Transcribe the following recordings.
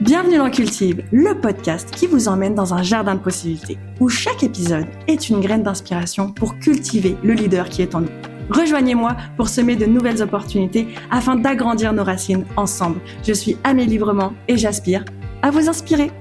Bienvenue dans Cultive, le podcast qui vous emmène dans un jardin de possibilités, où chaque épisode est une graine d'inspiration pour cultiver le leader qui est en nous. Rejoignez-moi pour semer de nouvelles opportunités afin d'agrandir nos racines ensemble. Je suis Amélie Librement et j'aspire à vous inspirer.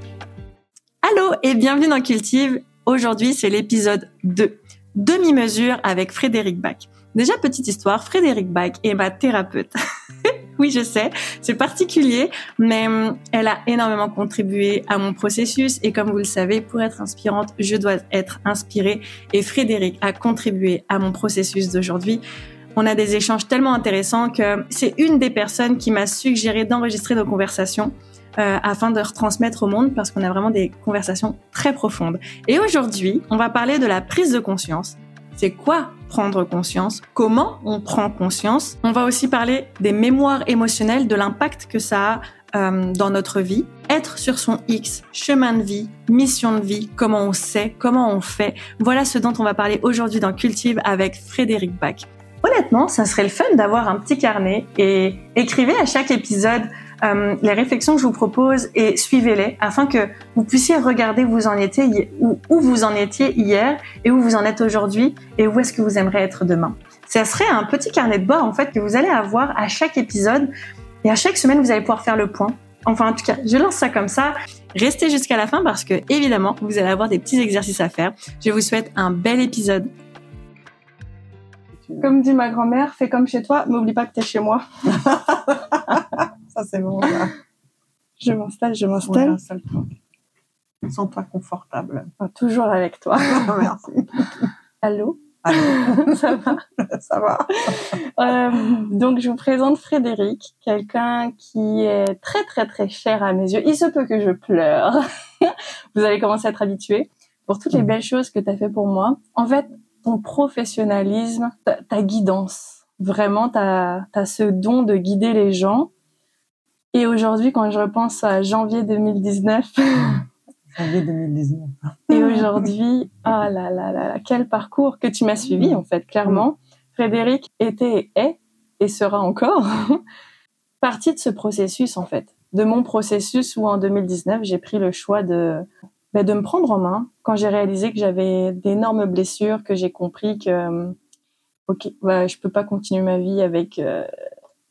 Allô et bienvenue dans Cultive. Aujourd'hui, c'est l'épisode 2. Demi-mesure avec Frédéric Bach. Déjà, petite histoire, Frédéric Bach est ma thérapeute. oui, je sais, c'est particulier, mais hum, elle a énormément contribué à mon processus et comme vous le savez, pour être inspirante, je dois être inspirée et Frédéric a contribué à mon processus d'aujourd'hui. On a des échanges tellement intéressants que c'est une des personnes qui m'a suggéré d'enregistrer nos conversations. Euh, afin de retransmettre au monde parce qu'on a vraiment des conversations très profondes. Et aujourd'hui, on va parler de la prise de conscience. C'est quoi prendre conscience, comment on prend conscience? On va aussi parler des mémoires émotionnelles, de l'impact que ça a euh, dans notre vie. Être sur son X, chemin de vie, mission de vie, comment on sait, comment on fait. Voilà ce dont on va parler aujourd'hui dans Cultive avec Frédéric Bach. Honnêtement, ça serait le fun d'avoir un petit carnet et écrivez à chaque épisode euh, les réflexions que je vous propose et suivez-les afin que vous puissiez regarder où vous en étiez, où, vous en étiez hier et où vous en êtes aujourd'hui et où est-ce que vous aimeriez être demain. Ça serait un petit carnet de bord en fait que vous allez avoir à chaque épisode et à chaque semaine vous allez pouvoir faire le point. Enfin en tout cas, je lance ça comme ça. Restez jusqu'à la fin parce que évidemment vous allez avoir des petits exercices à faire. Je vous souhaite un bel épisode. Comme dit ma grand-mère, fais comme chez toi, n'oublie pas que t'es chez moi. c'est bon. Je m'installe, je m'installe. Sens-toi confortable. toujours avec toi. Merci. Allô? Allô? Ça va? Ça va. Euh, donc, je vous présente Frédéric, quelqu'un qui est très, très, très cher à mes yeux. Il se peut que je pleure. vous allez commencer à être habitué pour toutes les belles choses que tu as fait pour moi. En fait, ton professionnalisme, ta, guidance, vraiment, tu as, as ce don de guider les gens et aujourd'hui, quand je repense à janvier 2019. janvier 2019. et aujourd'hui, ah là là là là, quel parcours que tu m'as suivi, en fait, clairement. Frédéric était, est et sera encore partie de ce processus, en fait. De mon processus où en 2019, j'ai pris le choix de, ben, de me prendre en main quand j'ai réalisé que j'avais d'énormes blessures, que j'ai compris que, ok, bah, je peux pas continuer ma vie avec euh,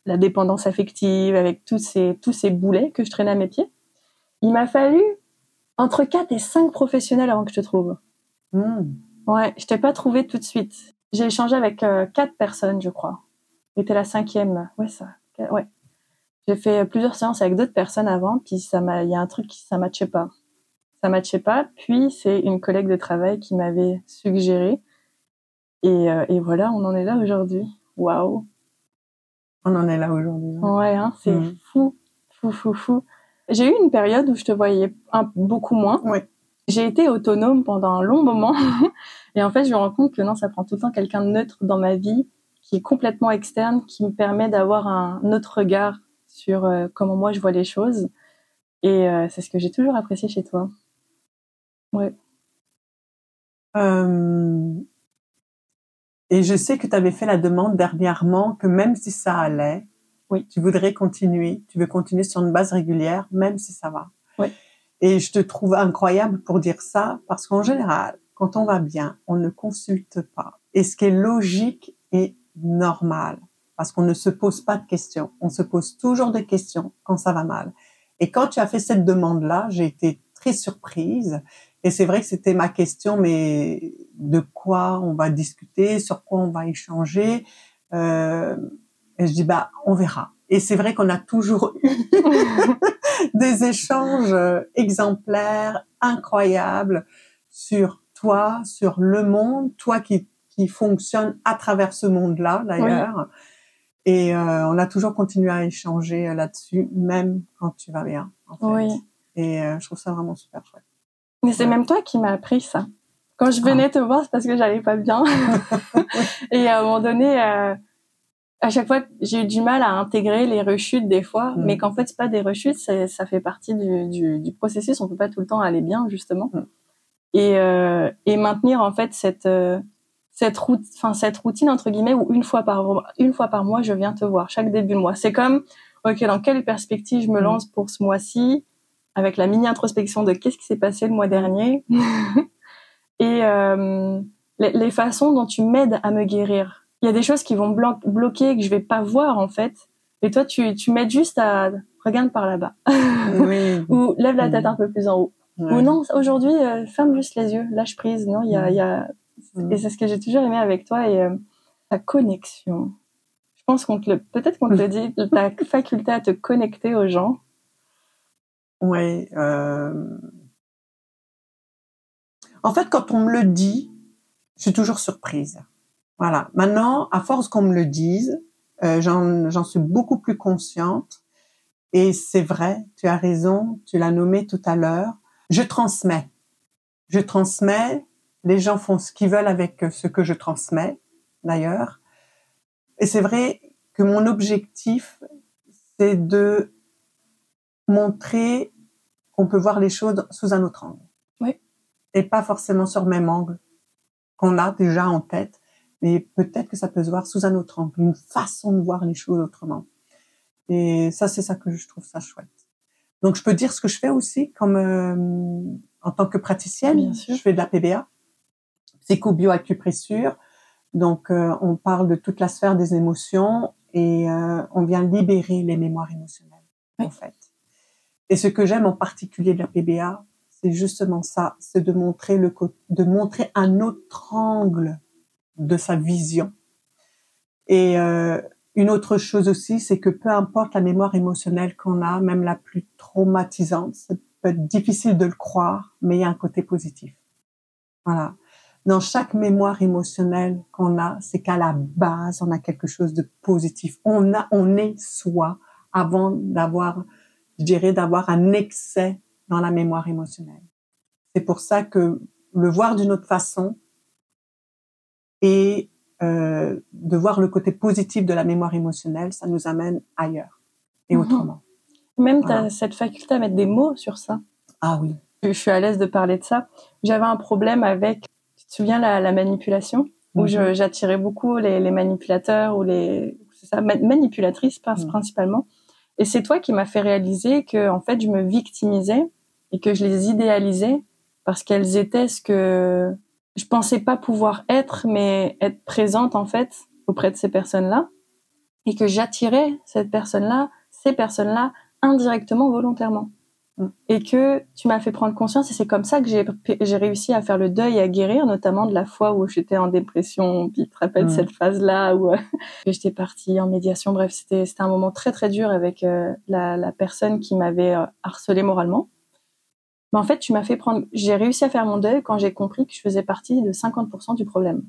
la dépendance affective, avec tous ces, tous ces boulets que je traînais à mes pieds. Il m'a fallu entre 4 et 5 professionnels avant que je te trouve. Hmm. Ouais, je t'ai pas trouvé tout de suite. J'ai échangé avec euh, quatre personnes, je crois. J'étais la cinquième. Ouais, ça. Ouais. J'ai fait plusieurs séances avec d'autres personnes avant, puis ça m'a, il y a un truc qui ça matchait pas. Ça matchait pas. Puis c'est une collègue de travail qui m'avait suggéré. Et, euh, et voilà, on en est là aujourd'hui. Waouh. On en est là aujourd'hui. Hein. Ouais, hein, c'est mm. fou, fou, fou, fou. J'ai eu une période où je te voyais un, beaucoup moins. Oui. J'ai été autonome pendant un long moment. et en fait, je me rends compte que non, ça prend tout le temps quelqu'un de neutre dans ma vie, qui est complètement externe, qui me permet d'avoir un autre regard sur euh, comment moi je vois les choses. Et euh, c'est ce que j'ai toujours apprécié chez toi. Ouais. Euh, et je sais que tu avais fait la demande dernièrement que même si ça allait, oui. tu voudrais continuer, tu veux continuer sur une base régulière, même si ça va. Oui. Et je te trouve incroyable pour dire ça, parce qu'en général, quand on va bien, on ne consulte pas. Et ce qui est logique et normal, parce qu'on ne se pose pas de questions. On se pose toujours des questions quand ça va mal. Et quand tu as fait cette demande-là, j'ai été très surprise et c'est vrai que c'était ma question, mais de quoi on va discuter, sur quoi on va échanger. Euh, et je dis bah on verra. Et c'est vrai qu'on a toujours eu des échanges exemplaires, incroyables sur toi, sur le monde, toi qui qui fonctionne à travers ce monde-là d'ailleurs. Et euh, on a toujours continué à échanger là-dessus, même quand tu vas bien. En fait. Oui. Et euh, je trouve ça vraiment super chouette. Mais c'est même toi qui m'as appris ça. Quand je venais ah. te voir, c'est parce que j'allais pas bien. et à un moment donné, euh, à chaque fois, j'ai eu du mal à intégrer les rechutes des fois, mm. mais qu'en fait, c'est pas des rechutes, ça fait partie du, du, du, processus. On peut pas tout le temps aller bien, justement. Mm. Et, euh, et maintenir en fait cette euh, cette route, enfin cette routine entre guillemets où une fois par une fois par mois, je viens te voir chaque début de mois. C'est comme, ok, dans quelle perspective je me mm. lance pour ce mois-ci? Avec la mini introspection de qu'est-ce qui s'est passé le mois dernier et euh, les, les, façons dont tu m'aides à me guérir. Il y a des choses qui vont blo bloquer que je vais pas voir en fait. Et toi, tu, tu m'aides juste à regarde par là-bas oui. ou lève la tête un peu plus en haut. Ou non, aujourd'hui, euh, ferme juste les yeux, lâche prise. Non, il y a, y a... et c'est ce que j'ai toujours aimé avec toi et euh, ta connexion. Je pense qu'on te le, peut-être qu'on te le dit, ta faculté à te connecter aux gens. Oui. Euh... En fait, quand on me le dit, je suis toujours surprise. Voilà. Maintenant, à force qu'on me le dise, euh, j'en suis beaucoup plus consciente. Et c'est vrai, tu as raison, tu l'as nommé tout à l'heure. Je transmets. Je transmets. Les gens font ce qu'ils veulent avec ce que je transmets, d'ailleurs. Et c'est vrai que mon objectif, c'est de montrer qu'on peut voir les choses sous un autre angle. Oui. Et pas forcément sur le même angle qu'on a déjà en tête, mais peut-être que ça peut se voir sous un autre angle, une façon de voir les choses autrement. Et ça, c'est ça que je trouve ça chouette. Donc, je peux dire ce que je fais aussi, comme euh, en tant que praticienne, je fais de la PBA, psycho-bioacupressure. Donc, euh, on parle de toute la sphère des émotions et euh, on vient libérer les mémoires émotionnelles, en fait. Et ce que j'aime en particulier de la PBA, c'est justement ça, c'est de montrer le de montrer un autre angle de sa vision. Et euh, une autre chose aussi, c'est que peu importe la mémoire émotionnelle qu'on a, même la plus traumatisante, ça peut être difficile de le croire, mais il y a un côté positif. Voilà. Dans chaque mémoire émotionnelle qu'on a, c'est qu'à la base, on a quelque chose de positif. On a, on est soi avant d'avoir je dirais, d'avoir un excès dans la mémoire émotionnelle. C'est pour ça que le voir d'une autre façon et euh, de voir le côté positif de la mémoire émotionnelle, ça nous amène ailleurs et mhm. autrement. Même tu as cette faculté à mettre des mots sur ça. Ah oui. Je suis à l'aise de parler de ça. J'avais un problème avec, tu te souviens, la, la manipulation, où mhm. j'attirais beaucoup les, les, manipulateurs ou les ça, manipulatrices mhm. principalement. Et c'est toi qui m'as fait réaliser que en fait je me victimisais et que je les idéalisais parce qu'elles étaient ce que je pensais pas pouvoir être, mais être présente en fait auprès de ces personnes-là et que j'attirais cette personne-là, ces personnes-là indirectement, volontairement. Mm. Et que tu m'as fait prendre conscience et c'est comme ça que j'ai, réussi à faire le deuil et à guérir, notamment de la fois où j'étais en dépression. Puis tu te rappelles cette phase-là où euh, j'étais partie en médiation. Bref, c'était, c'était un moment très très dur avec euh, la, la, personne qui m'avait euh, harcelé moralement. Mais en fait, tu m'as fait prendre. J'ai réussi à faire mon deuil quand j'ai compris que je faisais partie de 50% du problème.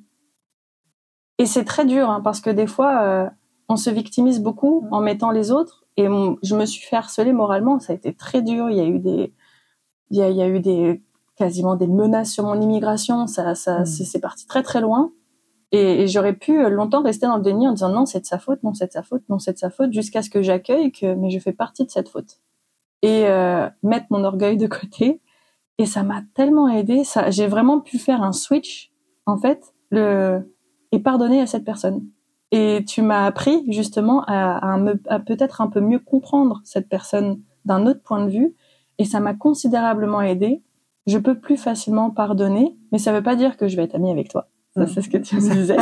Et c'est très dur hein, parce que des fois, on se victimise beaucoup mm. en mettant les autres et je me suis fait harceler moralement. Ça a été très dur. Il y a eu des, il y a, il y a eu des quasiment des menaces sur mon immigration. Ça, ça, hmm. c'est parti très très loin. Et, et j'aurais pu longtemps rester dans le déni en disant non, c'est de sa faute, non, c'est de sa faute, non, c'est de sa faute, jusqu'à ce que j'accueille que mais je fais partie de cette faute et euh, mettre mon orgueil de côté. Et ça m'a tellement aidé. Ça, j'ai vraiment pu faire un switch en fait, le et pardonner à cette personne. Et tu m'as appris justement à, à, peut-être un peu mieux comprendre cette personne d'un autre point de vue, et ça m'a considérablement aidé. Je peux plus facilement pardonner, mais ça veut pas dire que je vais être amie avec toi. Ça, c'est ce que tu me disais.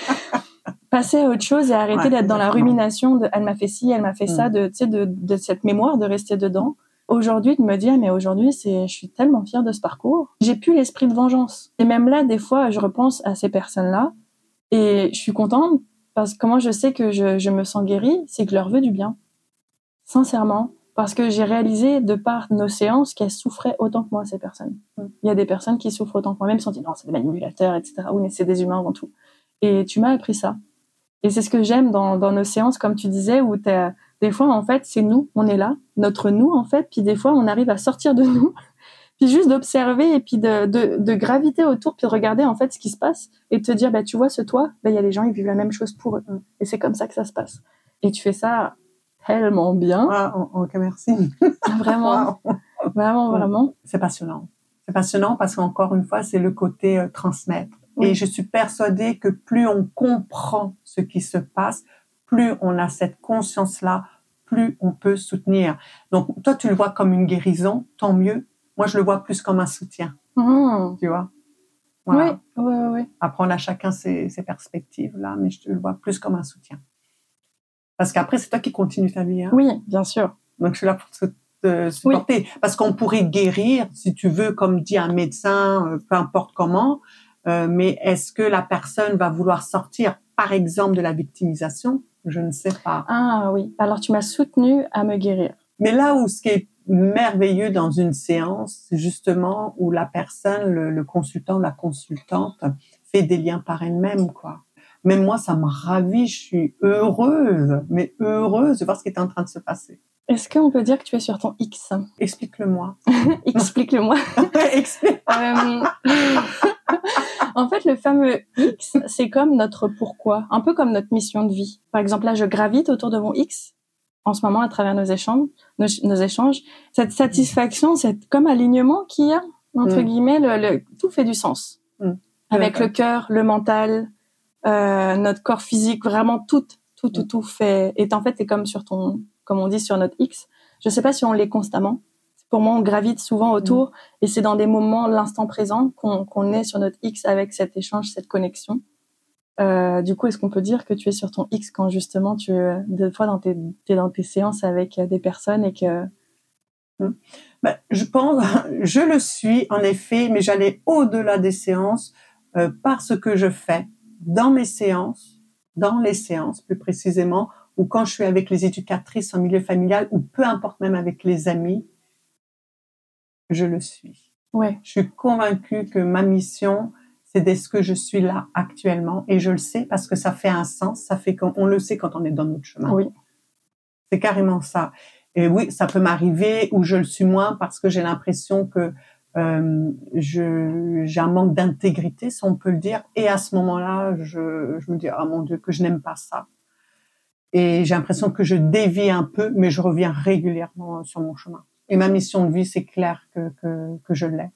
Passer à autre chose et arrêter d'être dans la rumination de elle m'a fait ci, elle m'a fait ça, mm. de, de, de cette mémoire, de rester dedans. Aujourd'hui, de me dire, mais aujourd'hui, c'est, je suis tellement fière de ce parcours. J'ai plus l'esprit de vengeance. Et même là, des fois, je repense à ces personnes-là et je suis contente parce que comment je sais que je, je me sens guérie, c'est que je leur veux du bien. Sincèrement. Parce que j'ai réalisé de par nos séances qu'elles souffraient autant que moi, ces personnes. Mm. Il y a des personnes qui souffrent autant que moi, même si on dit non, c'est des manipulateurs, etc. Oui, mais c'est des humains avant tout. Et tu m'as appris ça. Et c'est ce que j'aime dans, dans nos séances, comme tu disais, où des fois, en fait, c'est nous, on est là, notre nous, en fait, puis des fois, on arrive à sortir de nous puis juste d'observer et puis de, de, de, graviter autour, puis de regarder en fait ce qui se passe et de te dire, bah, tu vois, ce toit, bah, il y a des gens, ils vivent la même chose pour eux. Et c'est comme ça que ça se passe. Et tu fais ça tellement bien. Ah, ok, merci. Vraiment, vraiment, vraiment. C'est passionnant. C'est passionnant parce qu'encore une fois, c'est le côté euh, transmettre. Et je suis persuadée que plus on comprend ce qui se passe, plus on a cette conscience-là, plus on peut soutenir. Donc, toi, tu le vois comme une guérison, tant mieux. Moi, je le vois plus comme un soutien. Mmh. Tu vois Oui, oui, oui. Après, on a chacun ses, ses, perspectives là, mais je le vois plus comme un soutien. Parce qu'après, c'est toi qui continues ta vie. Hein? Oui, bien sûr. Donc, je suis là pour te supporter. Parce qu'on pourrait guérir, si tu veux, comme dit un médecin, euh, peu importe comment, euh, mais est-ce que la personne va vouloir sortir, par exemple, de la victimisation? Je ne sais pas. Ah oui. Alors, tu m'as soutenu à me guérir. Mais là où ce qui est merveilleux dans une séance, justement où la personne, le, le consultant, la consultante, fait des liens par elle-même, quoi. Même moi, ça me ravit, je suis heureuse, mais heureuse de voir ce qui est en train de se passer. Est-ce qu'on peut dire que tu es sur ton X? Explique-le-moi. Explique-le-moi. Explique. euh... en fait, le fameux X, c'est comme notre pourquoi, un peu comme notre mission de vie. Par exemple, là, je gravite autour de mon X en ce moment à travers nos échanges, nos, nos échanges. Cette satisfaction, cette comme alignement qu'il y a entre Mm. guillemets, le, le- tout fait du sens. Mm. Avec le cœur, le mental, euh, notre corps physique, vraiment tout, tout, tout, Mm. tout fait. Et en fait, c'est comme sur ton, comme on dit sur notre X. Je sais pas si on l'est constamment. Pour moi, on gravite souvent autour, et c'est dans des moments, l'instant présent, qu'on qu'on est sur notre X avec cet échange, cette connexion. Euh, du coup, est-ce qu'on peut dire que tu es sur ton X quand justement tu, des fois, dans tes, t'es dans tes séances avec euh, des personnes et que Ben, je pense, je le suis en effet, mais j'allais au-delà des séances euh, par ce que je fais dans mes séances, dans les séances plus précisément, ou quand je suis avec les éducatrices en milieu familial, ou peu importe même avec les amis, je le suis. ouais, Je suis convaincue que ma mission, c'est d'être ce que je suis là actuellement, et je le sais parce que ça fait un sens, ça fait qu'on on le sait quand on est dans notre chemin. oui, C'est carrément ça. Et oui, ça peut m'arriver où je le suis moins parce que j'ai l'impression que euh, j'ai un manque d'intégrité, si on peut le dire. Et à ce moment-là, je, je me dis ah mon Dieu que je n'aime pas ça. Et j'ai l'impression que je dévie un peu, mais je reviens régulièrement sur mon chemin. Et ma mission de vie, c'est clair que que, que je l'ai.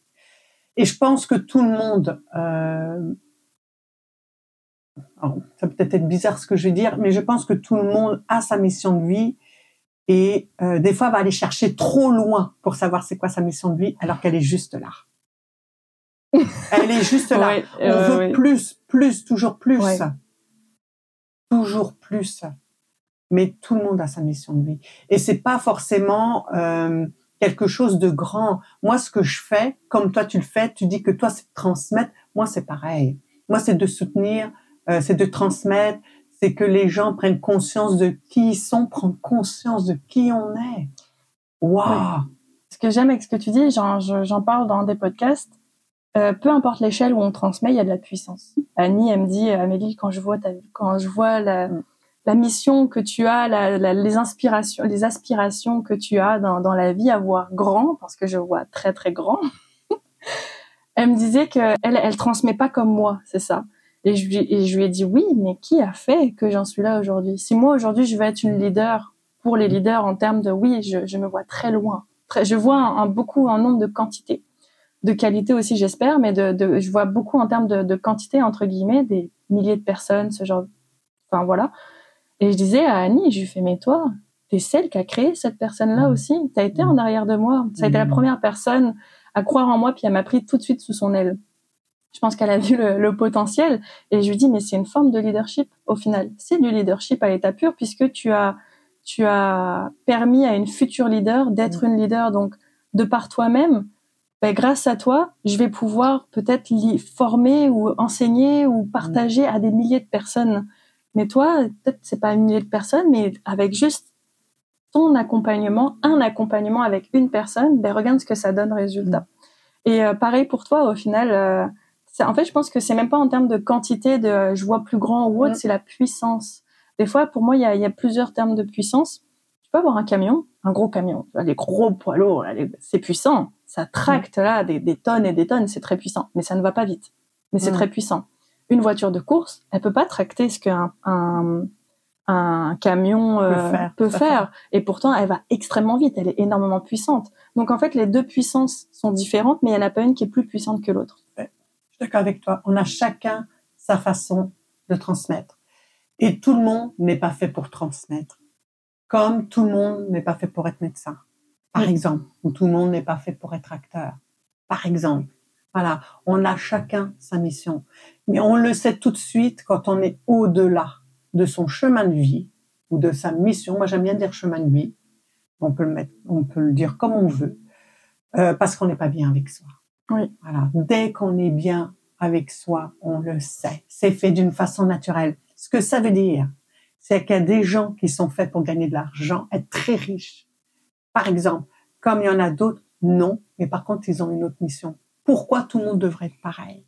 Et je pense que tout le monde euh, alors, ça peut être bizarre ce que je vais dire, mais je pense que tout le monde a sa mission de vie et euh, des fois va aller chercher trop loin pour savoir c'est quoi sa mission de vie alors qu'elle est juste là. Elle est juste là. Ouais, On euh, veut ouais. plus, plus, toujours plus. Ouais. Toujours plus. Mais tout le monde a sa mission de vie. Et c'est pas forcément quelque chose de grand. Moi, ce que je fais, comme toi tu le fais, tu dis que toi c'est de transmettre. Moi, c'est pareil. Moi, c'est de soutenir, euh, c'est de transmettre, c'est que les gens prennent conscience de qui ils sont, prendre conscience de qui on est. Waouh! Ce que j'aime avec ce que tu dis, j'en, je- j'en parle dans des podcasts. euh, peu importe l'échelle où on transmet, il y a de la puissance. Annie, elle me dit, Amélie, quand je vois ta, quand je vois la, Mm. La mission que tu as, la, la- les inspirations, les aspirations que tu as dans, dans la vie à voir grand, parce que je vois très très grand. elle me disait que elle, elle transmet pas comme moi, c'est ça. Et je, et je lui ai dit oui, mais qui a fait que j'en suis là aujourd'hui? Si moi aujourd'hui je veux être une leader pour les leaders en termes de oui, je, je me vois très loin. Je vois un, un- beaucoup en nombre de quantité, de qualité aussi j'espère, mais de, de, je vois beaucoup en termes de, de quantité entre guillemets des milliers de personnes, ce genre. Enfin voilà. Et je disais à Annie, je lui fais mais toi, t'es celle qui a créé cette personne-là aussi. T'as été en arrière de moi. Ça a été la Mhm. première personne à croire en moi, puis elle m'a pris tout de suite sous son aile. Je pense qu'elle a vu le, le potentiel et je lui dis mais c'est une forme de leadership au final. C'est du leadership à l'état pur puisque tu as tu as permis à une future leader d'être une leader donc de par toi-même. Ben, grâce à toi, je vais pouvoir peut-être former ou enseigner ou partager à des milliers de personnes. Mais toi, peut-être c'est pas un millier de personnes, mais avec juste ton accompagnement, un accompagnement avec une personne, ben regarde ce que ça donne résultat. Et euh, pareil pour toi, au final, euh, c'est- en fait, je pense que c'est même pas en termes de quantité, de euh, je vois plus grand ou autre, Mm. c'est la puissance. Des fois, pour moi, il y a, y a plusieurs termes de puissance. Tu peux avoir un camion, un gros camion, tu vois, les gros poids lourds, c'est puissant, ça tracte là des, des tonnes et des tonnes, c'est très puissant, mais ça ne va pas vite. Mais c'est Mm. très puissant. Une voiture de course, elle peut pas tracter ce qu'un un, un camion euh, Peut faire, peut. Et pourtant, elle va extrêmement vite, elle est énormément puissante. Donc en fait, les deux puissances sont différentes, mais il y en a pas une qui est plus puissante que l'autre. Je suis d'accord avec toi. On a chacun sa façon de transmettre. Et tout le monde n'est pas fait pour transmettre. Comme tout le monde n'est pas fait pour être médecin, par exemple, ou tout le monde n'est pas fait pour être acteur, par exemple. Voilà, on a chacun sa mission. Mais on le sait tout de suite quand on est au-delà de son chemin de vie ou de sa mission. Moi, j'aime bien dire chemin de vie. On peut le mettre, on peut le dire comme on veut, euh, parce qu'on n'est pas bien avec soi. Oui. Voilà. Dès qu'on est bien avec soi, on le sait. C'est fait d'une façon naturelle. Ce que ça veut dire, c'est qu'il y a des gens qui sont faits pour gagner de l'argent, être très riches. Par exemple, comme il y en a d'autres, non, mais par contre, ils ont une autre mission. Pourquoi tout le monde devrait être pareil?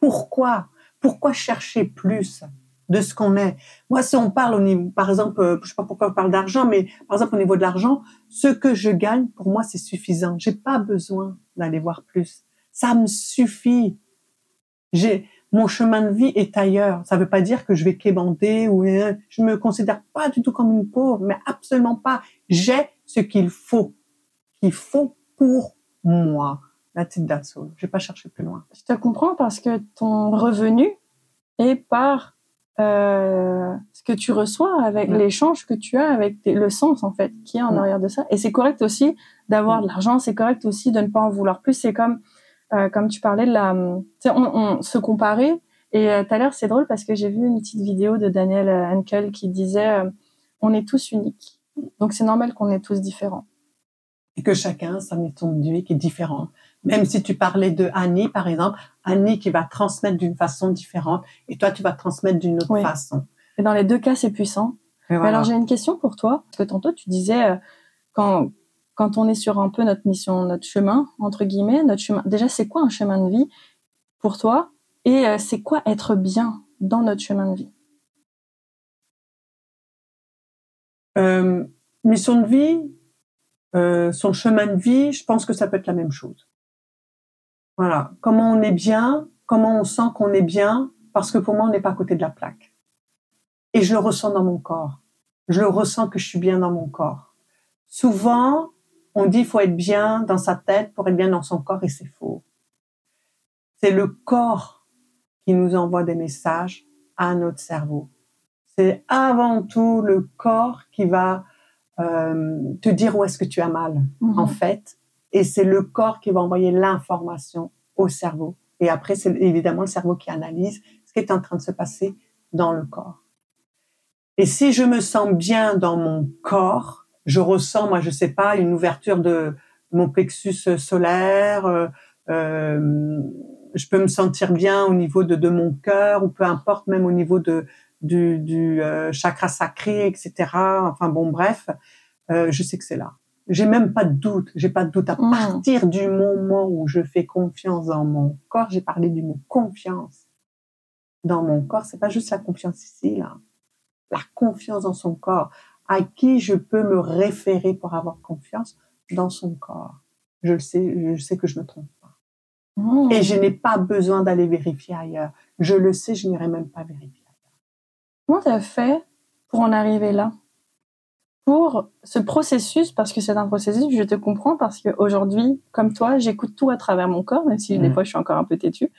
Pourquoi? Pourquoi chercher plus de ce qu'on est? Moi, si on parle au niveau, par exemple, euh, je sais pas pourquoi on parle d'argent, mais par exemple au niveau de l'argent, ce que je gagne, pour moi, c'est suffisant. J'ai pas besoin d'aller voir plus. Ça me suffit. J'ai mon chemin de vie est ailleurs. Ça veut pas dire que je vais quémander ou je me considère pas du tout comme une pauvre, mais absolument pas. J'ai ce qu'il faut, qu'il faut pour moi. La petite d'assaut. Je vais pas chercher plus loin. Je te comprends parce que ton revenu est par euh, ce que tu reçois avec Ouais. l'échange que tu as avec tes- le sens en fait qui est en Ouais. arrière de ça. Et c'est correct aussi d'avoir Ouais. de l'argent. C'est correct aussi de ne pas en vouloir plus. C'est comme euh, comme tu parlais de la, tu sais, on, on se comparer. Et euh, tout à l'heure, c'est drôle parce que j'ai vu une petite vidéo de Daniel Henkel qui disait euh, on est tous uniques. Donc c'est normal qu'on est tous différents. Et que chacun, sa mission de vie qui est différente. Même si tu parlais de Annie, par exemple, Annie qui va transmettre d'une façon différente et toi, tu vas transmettre d'une autre Oui. façon. Et dans les deux cas, c'est puissant. Et Mais voilà. alors j'ai une question pour toi parce que tantôt tu disais euh, quand quand on est sur un peu notre mission, notre chemin entre guillemets, notre chemin. Déjà, c'est quoi un chemin de vie pour toi Et euh, c'est quoi être bien dans notre chemin de vie? Euh, mission de vie, euh, son chemin de vie, je pense que ça peut être la même chose. Voilà. Comment on est bien, comment on sent qu'on est bien, parce que pour moi, on n'est pas à côté de la plaque. Et je le ressens dans mon corps. Je le ressens que je suis bien dans mon corps. Souvent, on dit faut être bien dans sa tête pour être bien dans son corps et c'est faux. C'est le corps qui nous envoie des messages à notre cerveau. C'est avant tout le corps qui va euh, te dire où est-ce que tu as mal, en fait. Et c'est le corps qui va envoyer l'information au cerveau. Et après, c'est évidemment le cerveau qui analyse ce qui est en train de se passer dans le corps. Et si je me sens bien dans mon corps, je ressens, moi, je sais pas, une ouverture de mon plexus solaire. euh, euh, je peux me sentir bien au niveau de, de mon cœur, ou peu importe, même au niveau de du, du euh, chakra sacré, etc. Enfin bon, bref, euh, je sais que c'est là. J'ai même pas de doute. J'ai pas de doute à Mm. partir du moment où je fais confiance dans mon corps. J'ai parlé du mot confiance dans mon corps. C'est pas juste la confiance ici, là. La confiance dans son corps. À qui je peux me référer pour avoir confiance dans son corps? Je le sais, je sais que je me trompe pas. Mmh. Et je n'ai pas besoin d'aller vérifier ailleurs. Je le sais, je n'irai même pas vérifier. Comment t'as fait pour en arriver là? Pour ce processus, parce que c'est un processus, je te comprends, parce qu'aujourd'hui, comme toi, j'écoute tout à travers mon corps, même si des Mm. fois je suis encore un peu têtue.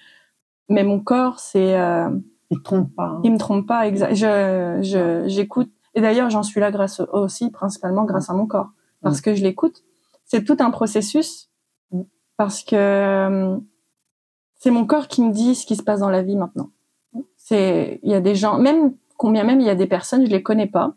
Mais mon corps, c'est, euh, Il te trompe pas. hein. il me trompe pas. Exa je, je, j'écoute. Et d'ailleurs, j'en suis là grâce aussi, principalement grâce à mon corps, parce que je l'écoute. C'est tout un processus, Mm. parce que euh, c'est mon corps qui me dit ce qui se passe dans la vie maintenant. C'est, il y a des gens, même combien même il y a des personnes, je les connais pas.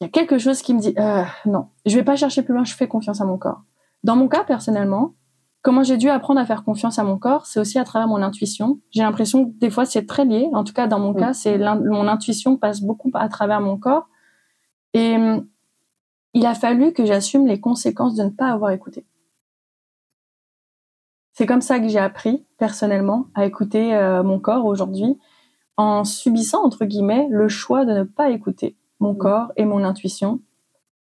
Il y a quelque chose qui me dit, euh, non, je vais pas chercher plus loin, je fais confiance à mon corps. Dans mon cas, personnellement, comment j'ai dû apprendre à faire confiance à mon corps, c'est aussi à travers mon intuition. J'ai l'impression que des fois c'est très lié. En tout cas, dans mon Oui. cas, c'est mon intuition passe beaucoup à travers mon corps. Et hum, il a fallu que j'assume les conséquences de ne pas avoir écouté. C'est comme ça que j'ai appris personnellement à écouter euh, mon corps aujourd'hui, en subissant entre guillemets le choix de ne pas écouter mon Mm. corps et mon intuition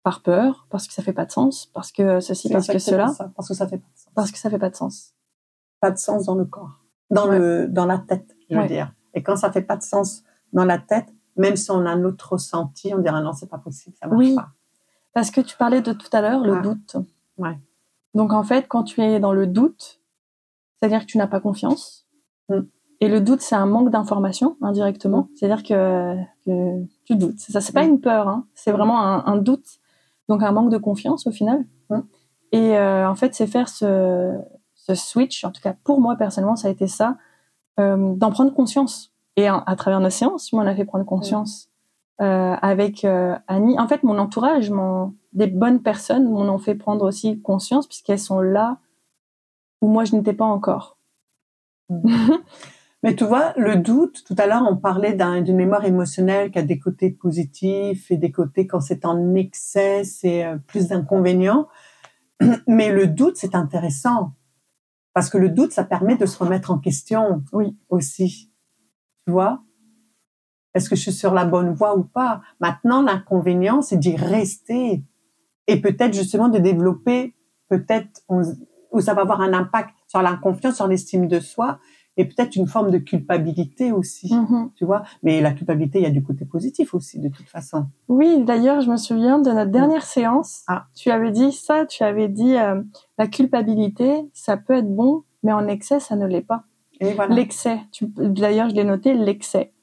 par peur, parce que ça fait pas de sens, parce que ceci, parce que cela, ça, parce que ça fait pas de sens. parce que ça fait pas de sens. pas de sens dans le corps, dans Ouais. le dans la tête, je veux Ouais. dire. Et quand ça fait pas de sens dans la tête, même si on a un autre ressenti, on dira non, c'est pas possible, ça marche Oui. pas. Parce que tu parlais de tout à l'heure, le Ah. doute. Ouais. Donc en fait, quand tu es dans le doute, c'est-à-dire que tu n'as pas confiance. Mm. Et le doute, c'est un manque d'information indirectement. C'est-à-dire que, que, tu doutes. Ça, c'est pas une peur. Hein. C'est vraiment un, un, doute. Donc un manque de confiance au final. Et euh, en fait, c'est faire ce, ce switch. En tout cas, pour moi personnellement, ça a été ça, euh, d'en prendre conscience. Et à, travers nos séances, moi, on a fait prendre conscience euh, avec Annie. En fait, mon entourage, mon, des bonnes personnes m'en ont fait prendre aussi conscience puisqu'elles sont là où moi je n'étais pas encore. Mais tu vois, le doute, tout à l'heure, on parlait d'une mémoire émotionnelle qui a des côtés positifs et des côtés, quand c'est en excès, c'est euh, plus d'inconvénients. Mais le doute, c'est intéressant. Parce que le doute, ça permet de se remettre en question. Oui. Aussi. Tu vois? Est-ce que je suis sur la bonne voie ou pas? Maintenant, l'inconvénient, c'est d'y rester. Et peut-être justement de développer, peut-être, où ça va avoir un impact sur la confiance, sur l'estime de soi et peut-être une forme de culpabilité aussi, mm-hmm. tu vois. Mais la culpabilité, il y a du côté positif aussi, de toute façon. Oui, d'ailleurs, je me souviens de notre dernière séance. Ah. Tu avais dit ça, tu avais dit euh, la culpabilité, ça peut être bon, mais en excès, ça ne l'est pas. Et voilà. L'excès. D'ailleurs, je l'ai noté, l'excès.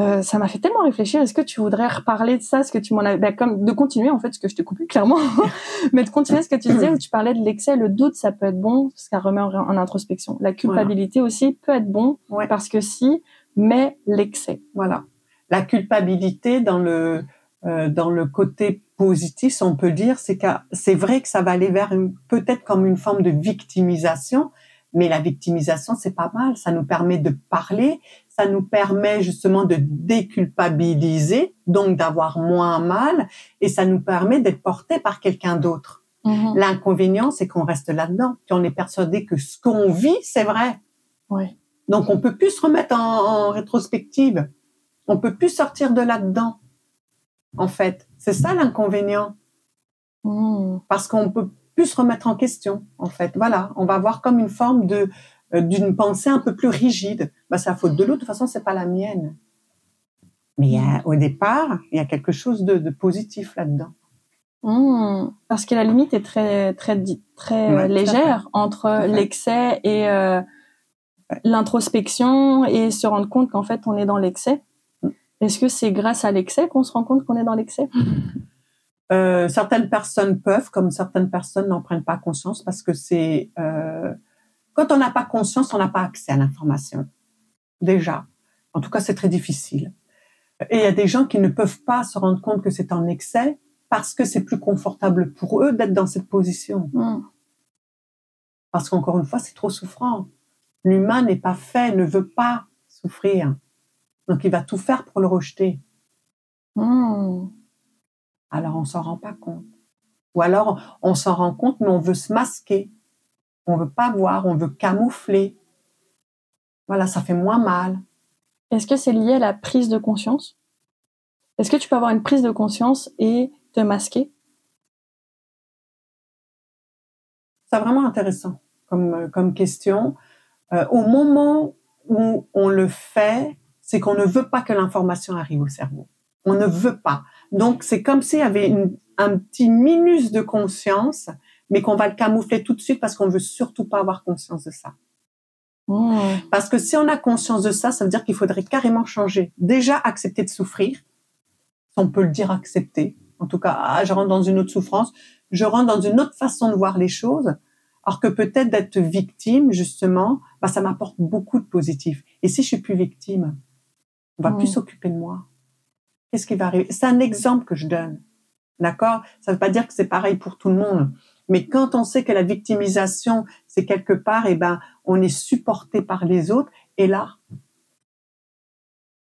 Euh, ça m'a fait tellement réfléchir. Est-ce que tu voudrais reparler de ça, ce que tu m'en as, ben, comme de continuer en fait ce que je te coupé clairement, mais de continuer ce que tu disais où tu parlais de l'excès, le doute, ça peut être bon parce qu'elle remet en, introspection. La culpabilité aussi peut être bon parce que si, mais l'excès. Voilà. La culpabilité dans le euh, dans le côté positif, si on peut dire, c'est que c'est vrai que ça va aller vers peut-être comme une forme de victimisation, mais la victimisation, c'est pas mal. Ça nous permet de parler, ça nous permet justement de déculpabiliser, donc d'avoir moins mal, et ça nous permet d'être porté par quelqu'un d'autre. Mm-hmm. L'inconvénient, c'est qu'on reste là-dedans, qu'on est persuadé que ce qu'on vit, c'est vrai. Oui. Donc on peut plus se remettre en, rétrospective. On peut plus sortir de là-dedans. En fait, c'est ça l'inconvénient. Mm. Parce qu'on peut plus se remettre en question, en fait. Voilà, on va avoir comme une forme de euh, d'une pensée un peu plus rigide. Bah, c'est la faute de l'autre. De toute façon, c'est pas la mienne. Mais il y a, au départ, il y a quelque chose de, de positif là-dedans. Mmh, parce que la limite est très très très légère entre l'excès et euh, l'introspection et se rendre compte qu'en fait on est dans l'excès. Mm. Est-ce que c'est grâce à l'excès qu'on se rend compte qu'on est dans l'excès? Euh, certaines personnes peuvent, comme certaines personnes n'en prennent pas conscience parce que c'est euh, quand on n'a pas conscience, on n'a pas accès à l'information. Déjà, en tout cas, c'est très difficile. Et il y a des gens qui ne peuvent pas se rendre compte que c'est en excès parce que c'est plus confortable pour eux d'être dans cette position. Mm. Parce qu'encore une fois, c'est trop souffrant. L'humain n'est pas fait, ne veut pas souffrir. Donc il va tout faire pour le rejeter. Mm alors on s'en rend pas compte. Ou alors on s'en rend compte, mais on veut se masquer. On veut pas voir, on veut camoufler. Voilà, ça fait moins mal. Est-ce que c'est lié à la prise de conscience? Est-ce que tu peux avoir une prise de conscience et te masquer? C'est vraiment intéressant comme, euh, comme question. Euh, au moment où on le fait, c'est qu'on ne veut pas que l'information arrive au cerveau. On ne veut pas. Donc, c'est comme s'il y avait un petit minus de conscience, mais qu'on va le camoufler tout de suite parce qu'on veut surtout pas avoir conscience de ça. Mmh. Parce que si on a conscience de ça, ça veut dire qu'il faudrait carrément changer. Déjà, accepter de souffrir. On peut le dire accepter. En tout cas, ah, je rentre dans une autre souffrance. Je rentre dans une autre façon de voir les choses. Alors que peut-être d'être victime, justement, bah, ça m'apporte beaucoup de positif. Et si je suis plus victime, on va mmh. plus s'occuper de moi qu'est-ce qui va arriver? C'est un exemple que je donne. D'accord? Ça ne veut pas dire que c'est pareil pour tout le monde. Mais quand on sait que la victimisation, c'est quelque part, et eh ben, on est supporté par les autres. Et là,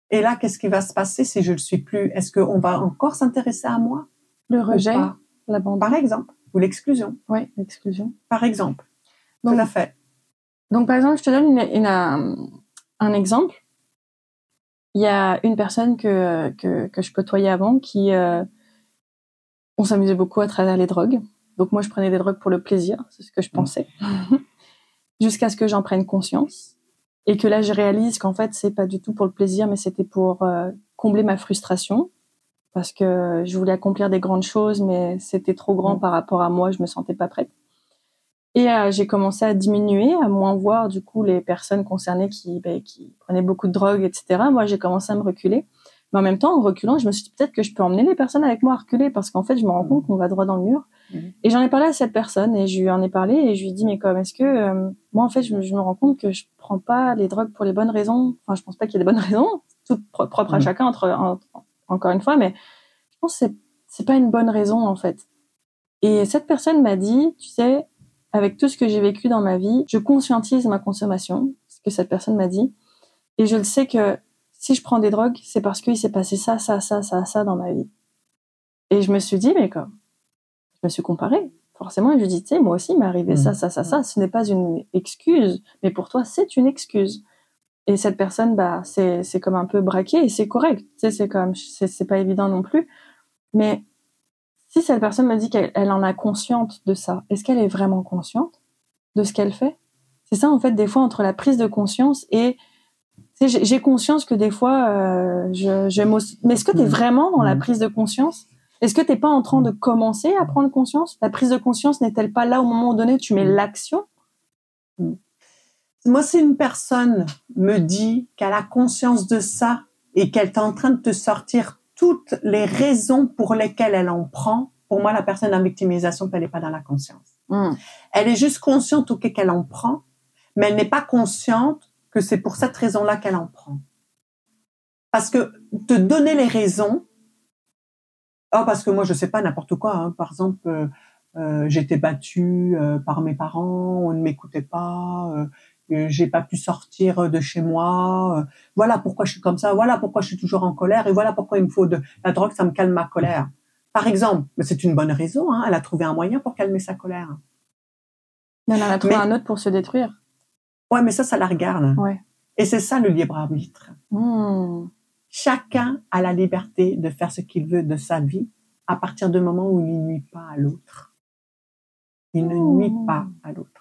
et là, qu'est-ce qui va se passer si je le suis plus? Est-ce qu'on va encore s'intéresser à moi? Le rejet, l'abandon. Par exemple, ou l'exclusion. Oui, l'exclusion. Par exemple. Tout à fait. Donc, par exemple, je te donne une, un exemple il y a une personne que, que, que je côtoyais avant qui, euh, on s'amusait beaucoup à travers les drogues. Donc moi, je prenais des drogues pour le plaisir, c'est ce que je mmh. pensais, jusqu'à ce que j'en prenne conscience et que là, je réalise qu'en fait, c'est pas du tout pour le plaisir, mais c'était pour euh, combler ma frustration parce que je voulais accomplir des grandes choses, mais c'était trop grand mmh. par rapport à moi, je me sentais pas prête. Et euh, j'ai commencé à diminuer, à moins voir du coup les personnes concernées qui, ben, qui prenaient beaucoup de drogue, etc. Moi, j'ai commencé à me reculer. Mais en même temps, en reculant, je me suis dit peut-être que je peux emmener les personnes avec moi à reculer parce qu'en fait, je me rends compte qu'on va droit dans le mur. Mhm. Et j'en ai parlé à cette personne et je lui en ai parlé et je lui ai dit mais comme est-ce que euh, moi en fait je me, je me rends compte que je prends pas les drogues pour les bonnes raisons? Enfin, je pense pas qu'il y ait des bonnes raisons, tout pro- propre à Mhm. chacun entre, en- encore une fois, mais je pense que c'est pas une bonne raison en fait. Et cette personne m'a dit, tu sais, avec tout ce que j'ai vécu dans ma vie, je conscientise ma consommation, ce que cette personne m'a dit, et je le sais que si je prends des drogues, c'est parce qu'il s'est passé ça, ça, ça, ça, ça dans ma vie. Et je me suis dit, mais comme, je me suis comparée. Forcément, et je lui dis, tu sais, moi aussi, il m'est arrivé ça, Mhm. ça, ça, ça. Ce n'est pas une excuse, mais pour toi, c'est une excuse. Et cette personne, bah, c'est, c'est comme un peu braqué et c'est correct. Tu sais, c'est comme, c'est, c'est pas évident non plus. Mais si cette personne me dit qu'elle elle en a consciente de ça, est-ce qu'elle est vraiment consciente de ce qu'elle fait? C'est ça, en fait, des fois, entre la prise de conscience et j'ai- conscience que des fois, euh, je, je mais est-ce que tu es Mhm. vraiment dans la Mhm. prise de conscience? Est-ce que t'es pas en train de commencer à prendre conscience? La prise de conscience n'est-elle pas là au moment donné tu mets l'action? Moi, si une personne me dit qu'elle a conscience de ça et qu'elle est en train de te sortir toutes les raisons pour lesquelles elle en prend, pour moi, la personne en victimisation, elle n'est pas dans la conscience. Elle est juste consciente ok qu'elle en prend, mais elle n'est pas consciente que c'est pour cette raison-là qu'elle en prend. Parce que te donner les raisons, oh parce que moi je sais pas n'importe quoi. hein. Par exemple, euh, euh, j'étais battue euh, par mes parents, on ne m'écoutait pas, j'ai pas pu sortir de chez moi. euh, voilà pourquoi je suis comme ça. Voilà pourquoi je suis toujours en colère et voilà pourquoi il me faut de la drogue, ça me calme ma colère. Par exemple, mais c'est une bonne raison. Hein, elle a trouvé un moyen pour calmer sa colère. Mais elle en a trouvé Mais- un autre pour se détruire. Ouais, mais ça, ça la regarde. Ouais. Et c'est ça le libre arbitre. Hmm. Chacun a la liberté de faire ce qu'il veut de sa vie à partir du moment où il ne nuit pas à l'autre. Il ne Mmh. nuit pas à l'autre.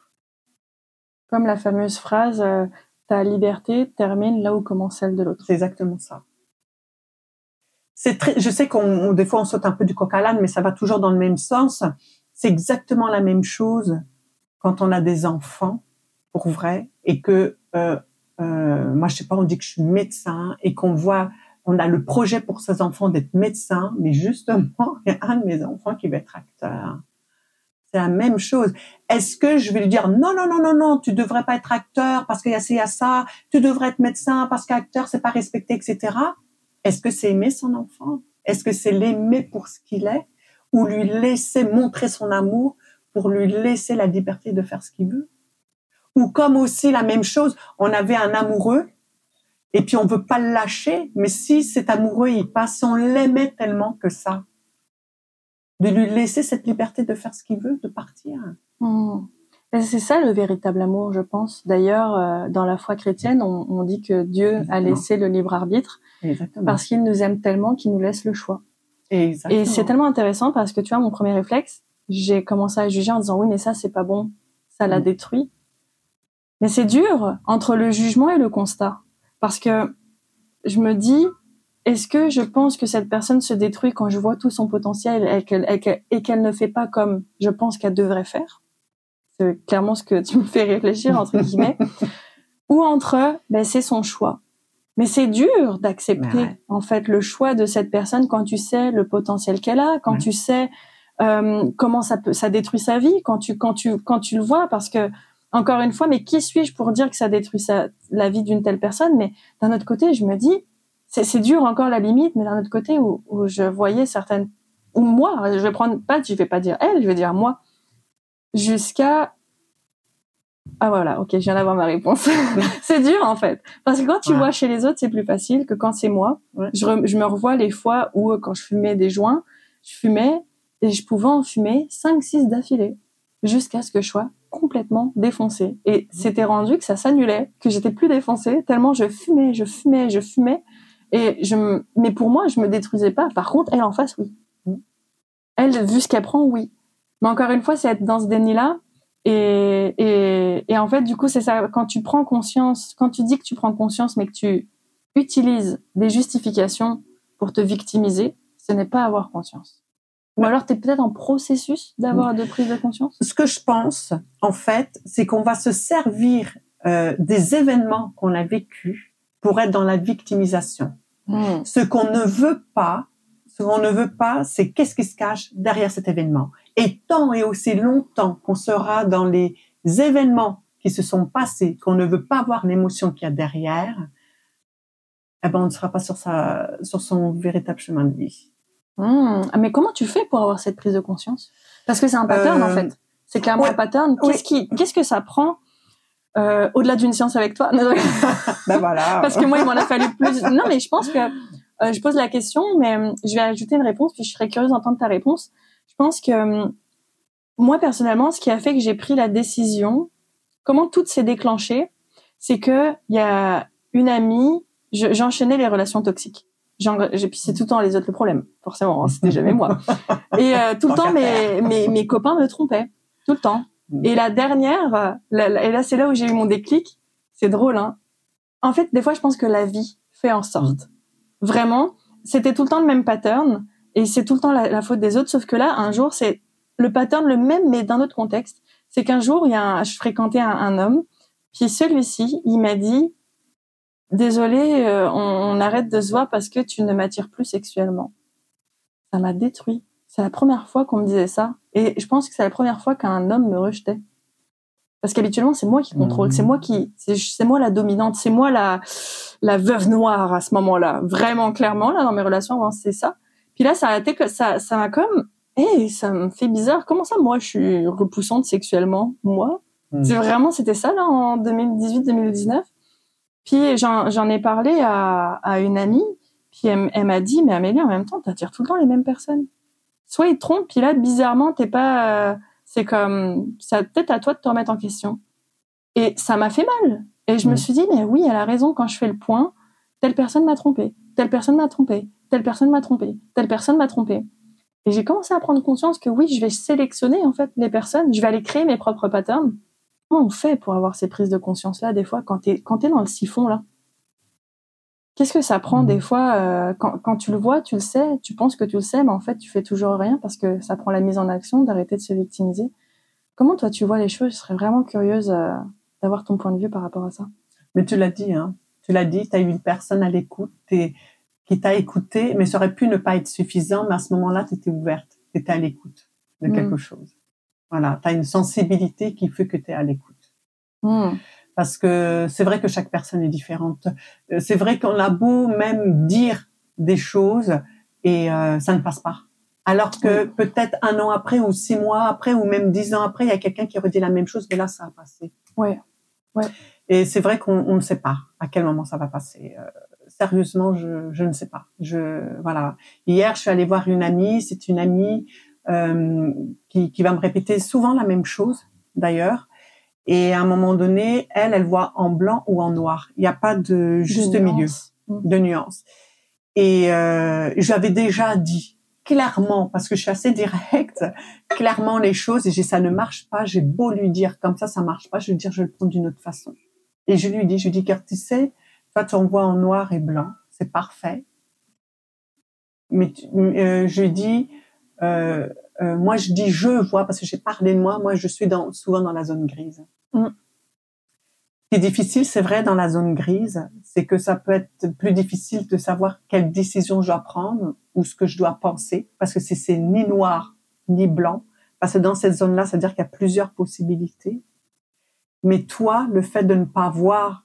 Comme la fameuse phrase euh, ta liberté termine là où commence celle de l'autre. C'est exactement ça. C'est très, je sais qu'on, on- des fois on saute un peu du coq à l'âne, mais ça va toujours dans le même sens. C'est exactement la même chose quand on a des enfants, pour vrai, et que, euh, euh, moi je sais pas, on dit que je suis médecin et qu'on voit, on a le projet pour ces enfants d'être médecin, mais justement, il y a un de mes enfants qui va être acteur. C'est la même chose. Est-ce que je vais lui dire non, non, non, non, non, tu devrais pas être acteur parce qu'il y a ci, il y a ça, tu devrais être médecin parce qu'acteur, c'est pas respecté, etc. Est-ce que c'est aimer son enfant? Est-ce que c'est l'aimer pour ce qu'il est? Ou lui laisser montrer son amour pour lui laisser la liberté de faire ce qu'il veut? Ou comme aussi la même chose, on avait un amoureux et puis on veut pas le lâcher, mais si cet amoureux il passe, on l'aimait tellement que ça, de lui laisser cette liberté de faire ce qu'il veut, de partir. Hmm. Et C'est ça le véritable amour, je pense. D'ailleurs, euh, dans la foi chrétienne, on, on dit que Dieu a laissé le libre arbitre Exactement. parce qu'il nous aime tellement qu'il nous laisse le choix. Exactement. Et c'est tellement intéressant parce que tu vois, mon premier réflexe, j'ai commencé à juger en disant oui, mais ça, c'est pas bon. Ça l'a Mm. détruit. Mais c'est dur entre le jugement et le constat. Parce que je me dis, est-ce que je pense que cette personne se détruit quand je vois tout son potentiel et qu'elle, ne fait pas comme je pense qu'elle devrait faire? C'est clairement ce que tu me fais réfléchir, entre guillemets. Ou entre, ben, c'est son choix. Mais c'est dur d'accepter, ouais. en fait, le choix de cette personne quand tu sais le potentiel qu'elle a, quand Ouais. tu sais euh, comment ça peut, ça détruit sa vie, quand tu, quand tu, quand tu le vois, parce que encore une fois, mais qui suis-je pour dire que ça détruit sa, la vie d'une telle personne? Mais d'un autre côté, je me dis, c'est, dur encore la limite, mais d'un autre côté où, où je voyais certaines, ou moi, je vais prendre pas, je vais pas dire elle, je vais dire moi, jusqu'à ah voilà, ok, je viens d'avoir ma réponse. c'est dur en fait, parce que quand tu Ouais. vois chez les autres, c'est plus facile que quand c'est moi. Ouais. Je, re- je me revois les fois où quand je fumais des joints, je fumais et je pouvais en fumer 5-6 d'affilée jusqu'à ce que je sois complètement défoncée. Et c'était rendu que ça s'annulait, que j'étais plus défoncée tellement je fumais, je fumais, je fumais. Et je me... Mais pour moi, je me détruisais pas. Par contre, elle en face, oui. Mm. Elle, vu ce qu'elle prend, oui. Mais encore une fois, c'est être dans ce déni-là. Et, et, et en fait, du coup, c'est ça. Quand tu prends conscience, quand tu dis que tu prends conscience, mais que tu utilises des justifications pour te victimiser, ce n'est pas avoir conscience. Ou alors, tu es peut-être en processus d'avoir de prise de conscience? Ce que je pense, en fait, c'est qu'on va se servir euh, des événements qu'on a vécus pour être dans la victimisation. Hmm. Ce qu'on ne veut pas, ce qu'on ne veut pas, c'est qu'est-ce qui se cache derrière cet événement. Et tant et aussi longtemps qu'on sera dans les événements qui se sont passés, qu'on ne veut pas voir l'émotion qu'il y a derrière, eh ben on ne sera pas sur sa, sur son véritable chemin de vie. Hmm. Ah, Mais comment tu fais pour avoir cette prise de conscience? Parce que c'est un pattern Euh, en fait. C'est clairement ouais, un pattern. qu'est-ce que ça prend euh, au-delà d'une séance avec toi Ben voilà. Parce que moi, il m'en a fallu plus. Non, mais je pense que euh, je pose la question, mais euh, je vais ajouter une réponse, puis je serais curieuse d'entendre ta réponse. Je pense que euh, moi, personnellement, ce qui a fait que j'ai pris la décision, comment tout s'est déclenché, c'est que il y a une amie, je- j'enchaînais les relations toxiques. J'ai- Puis c'est tout le temps les autres le problème, forcément, hein, c'était jamais moi. Et euh, tout le temps, mes, mes, mes copains me trompaient, tout le temps. Mm. Et la dernière, euh, la- la- et là c'est là où j'ai eu mon déclic, c'est drôle, hein. En fait, des fois, je pense que la vie fait en sorte. Vraiment, c'était tout le temps le même pattern, et c'est tout le temps la, la faute des autres, sauf que là, un jour, c'est le pattern le même, mais d'un autre contexte. C'est qu'un jour, il y a un- je fréquentais un, un homme, puis celui-ci, il m'a dit, désolé, euh, on, on arrête de se voir parce que tu ne m'attires plus sexuellement. Ça m'a détruit. C'est la première fois qu'on me disait ça. Et je pense que c'est la première fois qu'un homme me rejetait. Parce qu'habituellement, c'est moi qui contrôle, c'est moi qui, c'est moi la dominante, c'est moi la, la veuve noire à ce moment-là. Vraiment, clairement, là, dans mes relations avant, c'est ça. Puis là, ça a été que ça, ça m'a comme, eh, ça me fait bizarre. Comment ça, moi, je suis repoussante sexuellement? Moi? Mm. C'est vraiment, c'était ça, là, en 2018-2019. Puis j'en j'en ai parlé à, à une amie, puis elle, elle m'a dit, mais Amélie, en même temps, t'attires tout le temps les mêmes personnes. Soit ils te trompent, puis là, bizarrement, t'es pas... euh, c'est comme... Ça peut-être à toi de te remettre en question. Et ça m'a fait mal. Et je me Mm. suis dit, mais oui, elle a raison, quand je fais le point, telle personne m'a trompé, telle personne m'a trompé, telle personne m'a trompé, telle personne m'a trompé. Et j'ai commencé à prendre conscience que oui, je vais sélectionner en fait les personnes, je vais aller créer mes propres patterns. Comment on fait pour avoir ces prises de conscience là des fois quand t'es quand t'es dans le siphon là? Qu'est-ce que ça prend des fois euh, quand, quand tu le vois, tu le sais, tu penses que tu le sais, mais en fait tu fais toujours rien parce que ça prend la mise en action d'arrêter de se victimiser. Comment toi tu vois les choses? Je serais vraiment curieuse euh, d'avoir ton point de vue par rapport à ça. Mais tu l'as dit, hein. Tu l'as dit, tu as eu une personne à l'écoute qui t'a écouté, mais ça aurait pu ne pas être suffisant, mais à ce moment-là, tu étais ouverte, tu étais à l'écoute de Mm. quelque chose. Voilà, tu as une sensibilité qui fait que tu es à l'écoute. Hmm. Parce que c'est vrai que chaque personne est différente. Euh, C'est vrai qu'on a beau même dire des choses et euh, ça ne passe pas. Alors que peut-être un an après ou six mois après ou même dix ans après, il y a quelqu'un qui redit la même chose, mais là, ça a passé. Ouais. Ouais. Et c'est vrai qu'on on ne sait pas à quel moment ça va passer. Euh, sérieusement, je, je ne sais pas. Je voilà. Hier, je suis allée voir une amie. C'est une amie euh, qui, qui va me répéter souvent la même chose, d'ailleurs. Et à un moment donné, elle, elle voit en blanc ou en noir. Il n'y a pas de juste De milieu. Mm. de nuance. Et euh, j'avais déjà dit clairement, parce que je suis assez directe, clairement les choses. Et j'ai ça ne marche pas. J'ai beau lui dire comme ça, ça marche pas. Je vais dire, je vais le prendre d'une autre façon. Et je lui dis, je lui dis, car tu sais, toi, tu en vois en noir et blanc, c'est parfait. Mais tu- euh, je lui dis, euh, euh, moi, je dis je vois parce que j'ai parlé de moi. Moi, je suis dans, souvent dans la zone grise. Mm. Ce qui est difficile, c'est vrai, dans la zone grise, c'est que ça peut être plus difficile de savoir quelle décision je dois prendre ou ce que je dois penser parce que c'est ni noir ni blanc. Parce que dans cette zone-là, c'est-à-dire qu'il y a plusieurs possibilités. Mais toi, le fait de ne pas voir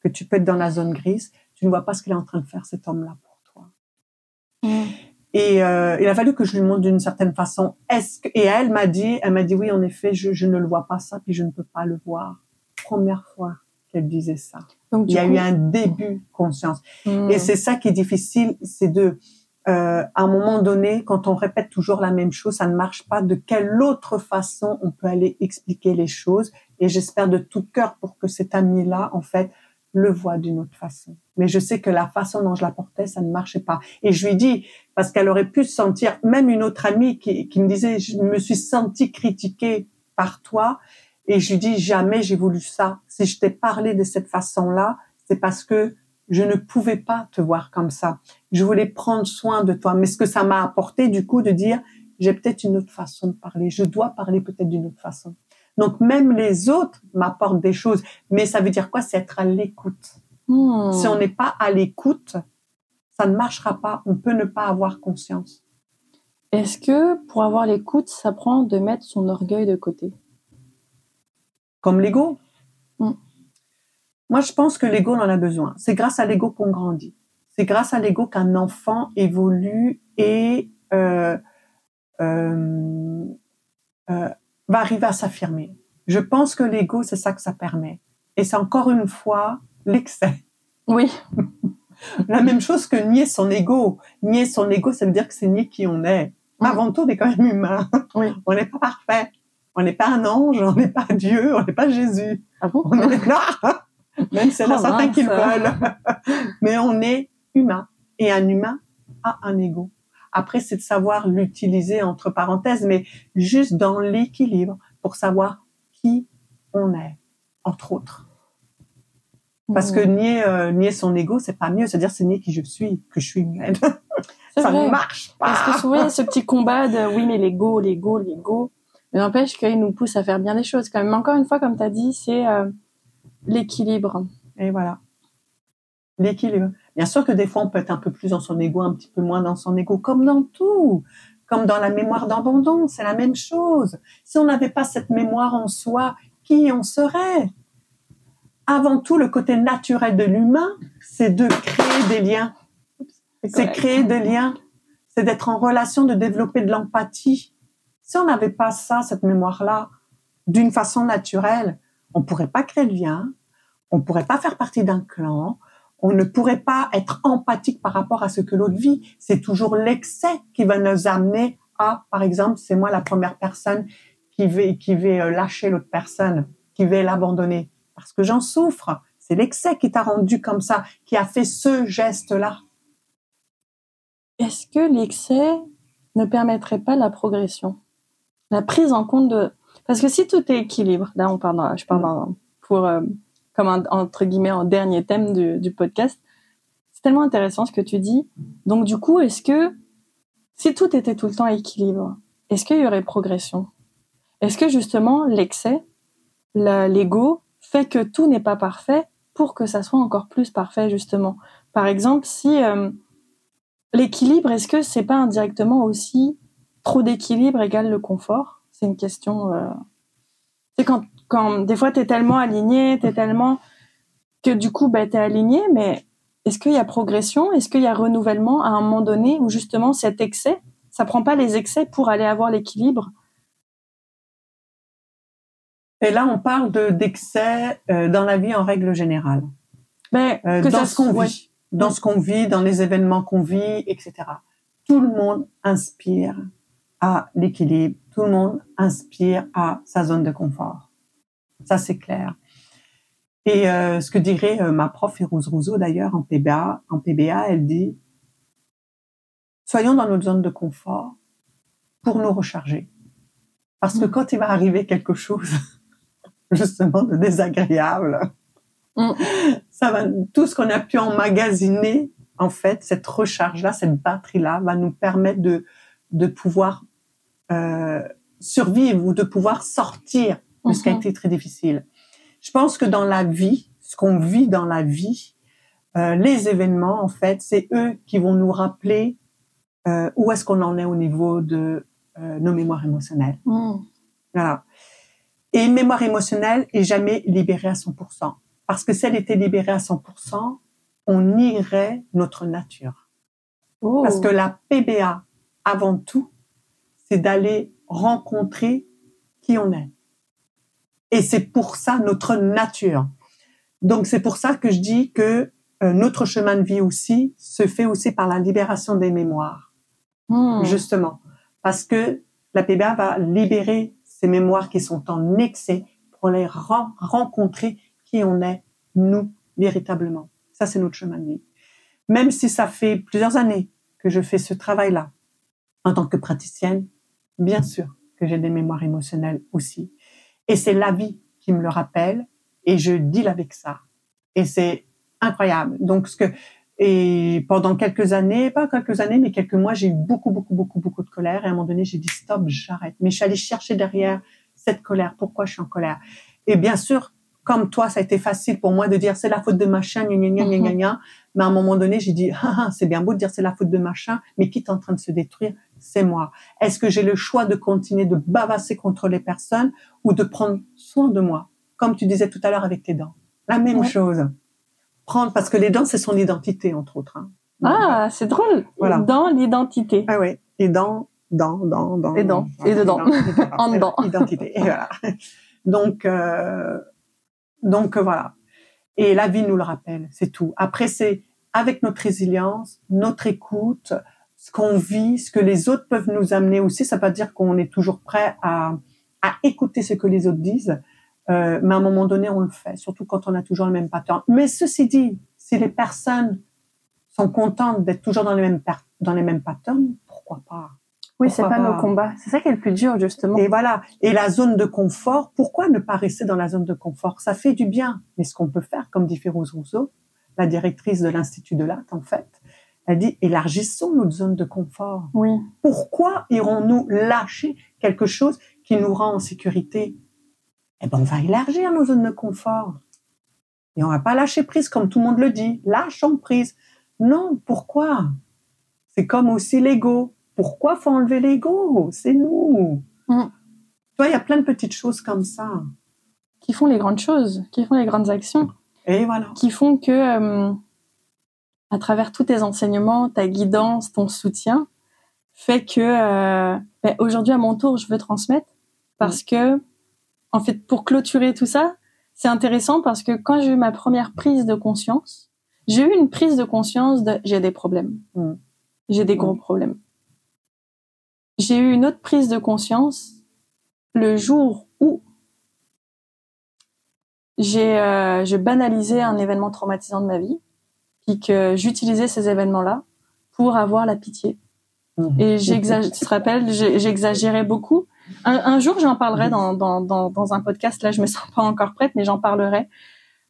que tu peux être dans la zone grise, tu ne vois pas ce qu'il est en train de faire cet homme-là pour toi. Hmm. Et euh, il a fallu que je lui montre d'une certaine façon. Est-ce que et elle m'a dit, elle m'a dit oui, en effet, je, je ne le vois pas ça, puis je ne peux pas le voir. Première fois qu'elle disait ça. Donc, Il y a eu un début conscience. Hmm. Et c'est ça qui est difficile, c'est de, euh, à un moment donné, quand on répète toujours la même chose, ça ne marche pas. De quelle autre façon on peut aller expliquer les choses? Et j'espère de tout cœur pour que cet ami-là, en fait, le voit d'une autre façon. Mais je sais que la façon dont je la portais, ça ne marchait pas. Et je lui dis, parce qu'elle aurait pu se sentir, même une autre amie qui, qui me disait, je me suis sentie critiquée par toi. Et je lui dis, jamais j'ai voulu ça. Si je t'ai parlé de cette façon-là, c'est parce que je ne pouvais pas te voir comme ça. Je voulais prendre soin de toi. Mais ce que ça m'a apporté, du coup, de dire, j'ai peut-être une autre façon de parler. Je dois parler peut-être d'une autre façon. Donc même les autres m'apportent des choses, mais ça veut dire quoi? C'est être à l'écoute. Hmm. Si on n'est pas à l'écoute, ça ne marchera pas. On peut ne pas avoir conscience. Est-ce que pour avoir l'écoute, ça prend de mettre son orgueil de côté? Comme l'ego? Mm. Moi, je pense que l'ego, on en a besoin. C'est grâce à l'ego qu'on grandit. C'est grâce à l'ego qu'un enfant évolue et euh, euh, euh, va arriver à s'affirmer. Je pense que l'ego, c'est ça que ça permet. Et c'est encore une fois l'excès. Oui. La même chose que nier son ego. Nier son ego, ça veut dire que c'est nier qui on est. Mm. Avant tout, on est quand même humain. Oui. On n'est pas parfait. On n'est pas un ange, on n'est pas Dieu, on n'est pas Jésus. Ah bon? On est là. Même s'il y en a Oh, certains qui le veulent. Mais on est humain. Et un humain a un ego. Après, c'est de savoir l'utiliser entre parenthèses, mais juste dans l'équilibre pour savoir qui on est, entre autres. Parce que nier, euh, nier son ego, c'est pas mieux. C'est-à-dire, c'est nier qui je suis, que je suis humaine. Ça vrai. ne marche pas. Parce que souvent, il y a ce petit combat de oui, mais l'ego, l'ego, l'ego. Mais n'empêche qu'il nous pousse à faire bien des choses quand même. Encore une fois, comme tu as dit, c'est euh, l'équilibre. Et voilà. L'équilibre. Bien sûr que des fois, on peut être un peu plus dans son ego, un petit peu moins dans son ego, comme dans tout. Comme dans la mémoire d'abandon, c'est la même chose. Si on n'avait pas cette mémoire en soi, qui on serait? Avant tout, le côté naturel de l'humain, c'est de créer des liens. C'est créer des liens. C'est d'être en relation, de développer de l'empathie. Si on n'avait pas ça, cette mémoire-là, d'une façon naturelle, on pourrait pas créer de lien, on pourrait pas faire partie d'un clan, on ne pourrait pas être empathique par rapport à ce que l'autre vit. C'est toujours l'excès qui va nous amener à, par exemple, c'est moi la première personne qui va, qui va euh, lâcher l'autre personne, qui va l'abandonner. Parce que j'en souffre. C'est l'excès qui t'a rendu comme ça, qui a fait ce geste-là. Est-ce que l'excès ne permettrait pas la progression? La prise en compte de... Parce que si tout est équilibre, là on parle, je parle pour, euh, comme entre guillemets, en dernier thème du, podcast, c'est tellement intéressant ce que tu dis. Donc du coup, est-ce que si tout était tout le temps équilibre, est-ce qu'il y aurait progression? Est-ce que justement l'excès, l'ego, fait que tout n'est pas parfait pour que ça soit encore plus parfait justement Par exemple, si... euh, L'équilibre, est-ce que c'est pas indirectement aussi trop d'équilibre égale le confort? C'est une question. Euh... C'est quand, quand des fois t'es tellement aligné, tellement que du coup bah t'es aligné, mais est-ce qu'il y a progression? Est-ce qu'il y a renouvellement à un moment donné où justement cet excès, ça prend pas les excès pour aller avoir l'équilibre Et là, on parle de d'excès euh, dans la vie en règle générale. Mais Euh, que dans ce qu'on vit, dans ce qu'on vit, dans les événements qu'on vit, etc. Tout le monde inspire à l'équilibre. Tout le monde inspire à sa zone de confort. Ça, c'est clair. Et euh, ce que dirait euh, ma prof Férouz Rousseau d'ailleurs en PBA, en PBA, elle dit soyons dans notre zone de confort pour nous recharger. Parce que quand il va arriver quelque chose justement de désagréable, Mm. ça va tout ce qu'on a pu emmagasiner en fait cette recharge là cette batterie là va nous permettre de de pouvoir euh, survivre ou de pouvoir sortir de ce qui a Mhm. été très difficile je pense que dans la vie ce qu'on vit dans la vie euh, les événements en fait c'est eux qui vont nous rappeler euh, où est-ce qu'on en est au niveau de nos mémoires émotionnelles Mm. voilà. Et une mémoire émotionnelle est jamais libérée à 100%. Parce que si elle était libérée à 100%, on nierait notre nature. Oh. Parce que la PBA, avant tout, c'est d'aller rencontrer qui on est. Et c'est pour ça notre nature. Donc c'est pour ça que je dis que euh, notre chemin de vie aussi se fait aussi par la libération des mémoires Mm. justement, parce que la PBA va libérer ces mémoires qui sont en excès pour les ren- rencontrer qui on est, nous, véritablement. Ça, c'est notre chemin de vie. Même si ça fait plusieurs années que je fais ce travail-là, en tant que praticienne, bien sûr que j'ai des mémoires émotionnelles aussi. Et c'est la vie qui me le rappelle et je deal avec ça. Et c'est incroyable. Donc, ce que, Et pendant quelques années, pas quelques années, mais quelques mois, j'ai eu beaucoup, beaucoup, beaucoup, beaucoup de colère. Et à un moment donné, j'ai dit stop, j'arrête. Mais je suis allée chercher derrière cette colère. Pourquoi je suis en colère? Et bien sûr, comme toi, ça a été facile pour moi de dire c'est la faute de machin, gna, gna, gna, gna, gna, Mais à un moment donné, j'ai dit ah, ah, c'est bien beau de dire c'est la faute de machin, mais qui est en train de se détruire, c'est moi. Est-ce que j'ai le choix de continuer de bavasser contre les personnes ou de prendre soin de moi, comme tu disais tout à l'heure avec tes dents La même chose prendre, parce que les dents, c'est son identité, entre autres. Hein. Ah, c'est drôle. Voilà. Dans l'identité. Ah oui. Et dans, dans, dans, dans. Et dans. Et dedans. en dedans. Identité. Et voilà. Donc, euh, donc voilà. Et la vie nous le rappelle, c'est tout. Après, c'est avec notre résilience, notre écoute, ce qu'on vit, ce que les autres peuvent nous amener aussi. Ça veut pas dire qu'on est toujours prêt à, à écouter ce que les autres disent, euh, mais à un moment donné, on le fait, surtout quand on a toujours le même pattern. Mais ceci dit, si les personnes sont contentes d'être toujours dans les mêmes dans les mêmes patterns, pourquoi pas? Oui, c'est pas, nos combats. C'est ça qui est le plus dur, justement. Et voilà. Et la zone de confort, pourquoi ne pas rester dans la zone de confort? Ça fait du bien. Mais ce qu'on peut faire, comme dit Férouz Rousseau, la directrice de l'Institut de l'Art, en fait, elle dit élargissons notre zone de confort. Oui. Pourquoi irons-nous lâcher quelque chose qui nous rend en sécurité? Eh ben, on va élargir nos zones de confort. Et on va pas lâcher prise comme tout le monde le dit. Lâchons prise. Non, pourquoi? C'est comme aussi l'ego. Pourquoi faut enlever l'ego? C'est nous. Mm. Toi, il y a plein de petites choses comme ça. Qui font les grandes choses, qui font les grandes actions. Et voilà. Qui font que, euh, à travers tous tes enseignements, ta guidance, ton soutien, fait que, euh, ben, aujourd'hui, à mon tour, je veux transmettre parce mm. que en fait, pour clôturer tout ça, c'est intéressant parce que quand j'ai eu ma première prise de conscience, j'ai eu une prise de conscience de j'ai des problèmes. Mm. J'ai des gros mm. problèmes. J'ai eu une autre prise de conscience le jour où j'ai euh, je banalisais un événement traumatisant de ma vie, puis que j'utilisais ces événements-là pour avoir la pitié. Mm. Et j'exagère, tu te rappelles, j'exagérais beaucoup un, jour, j'en parlerai dans, dans, dans, un podcast. Là, je me sens pas encore prête, mais j'en parlerai.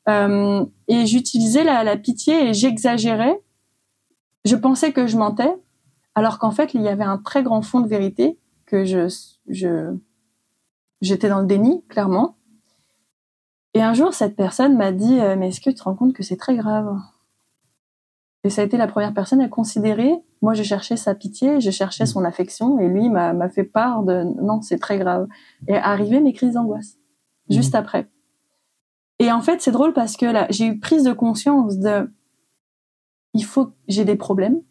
Euh, et j'utilisais la, la, pitié et j'exagérais. Je pensais que je mentais, alors qu'en fait, il y avait un très grand fond de vérité que je, je, j'étais dans le déni, clairement. Et un jour, cette personne m'a dit, euh, mais est-ce que tu te rends compte que c'est très grave? Et ça a été la première personne à considérer. Moi, je cherchais sa pitié, je cherchais son affection, et lui m'a fait part de non, c'est très grave. Et arrivé mes crises d'angoisse mmh. juste après. Et en fait, c'est drôle parce que là, j'ai eu prise de conscience de il faut j'ai des problèmes.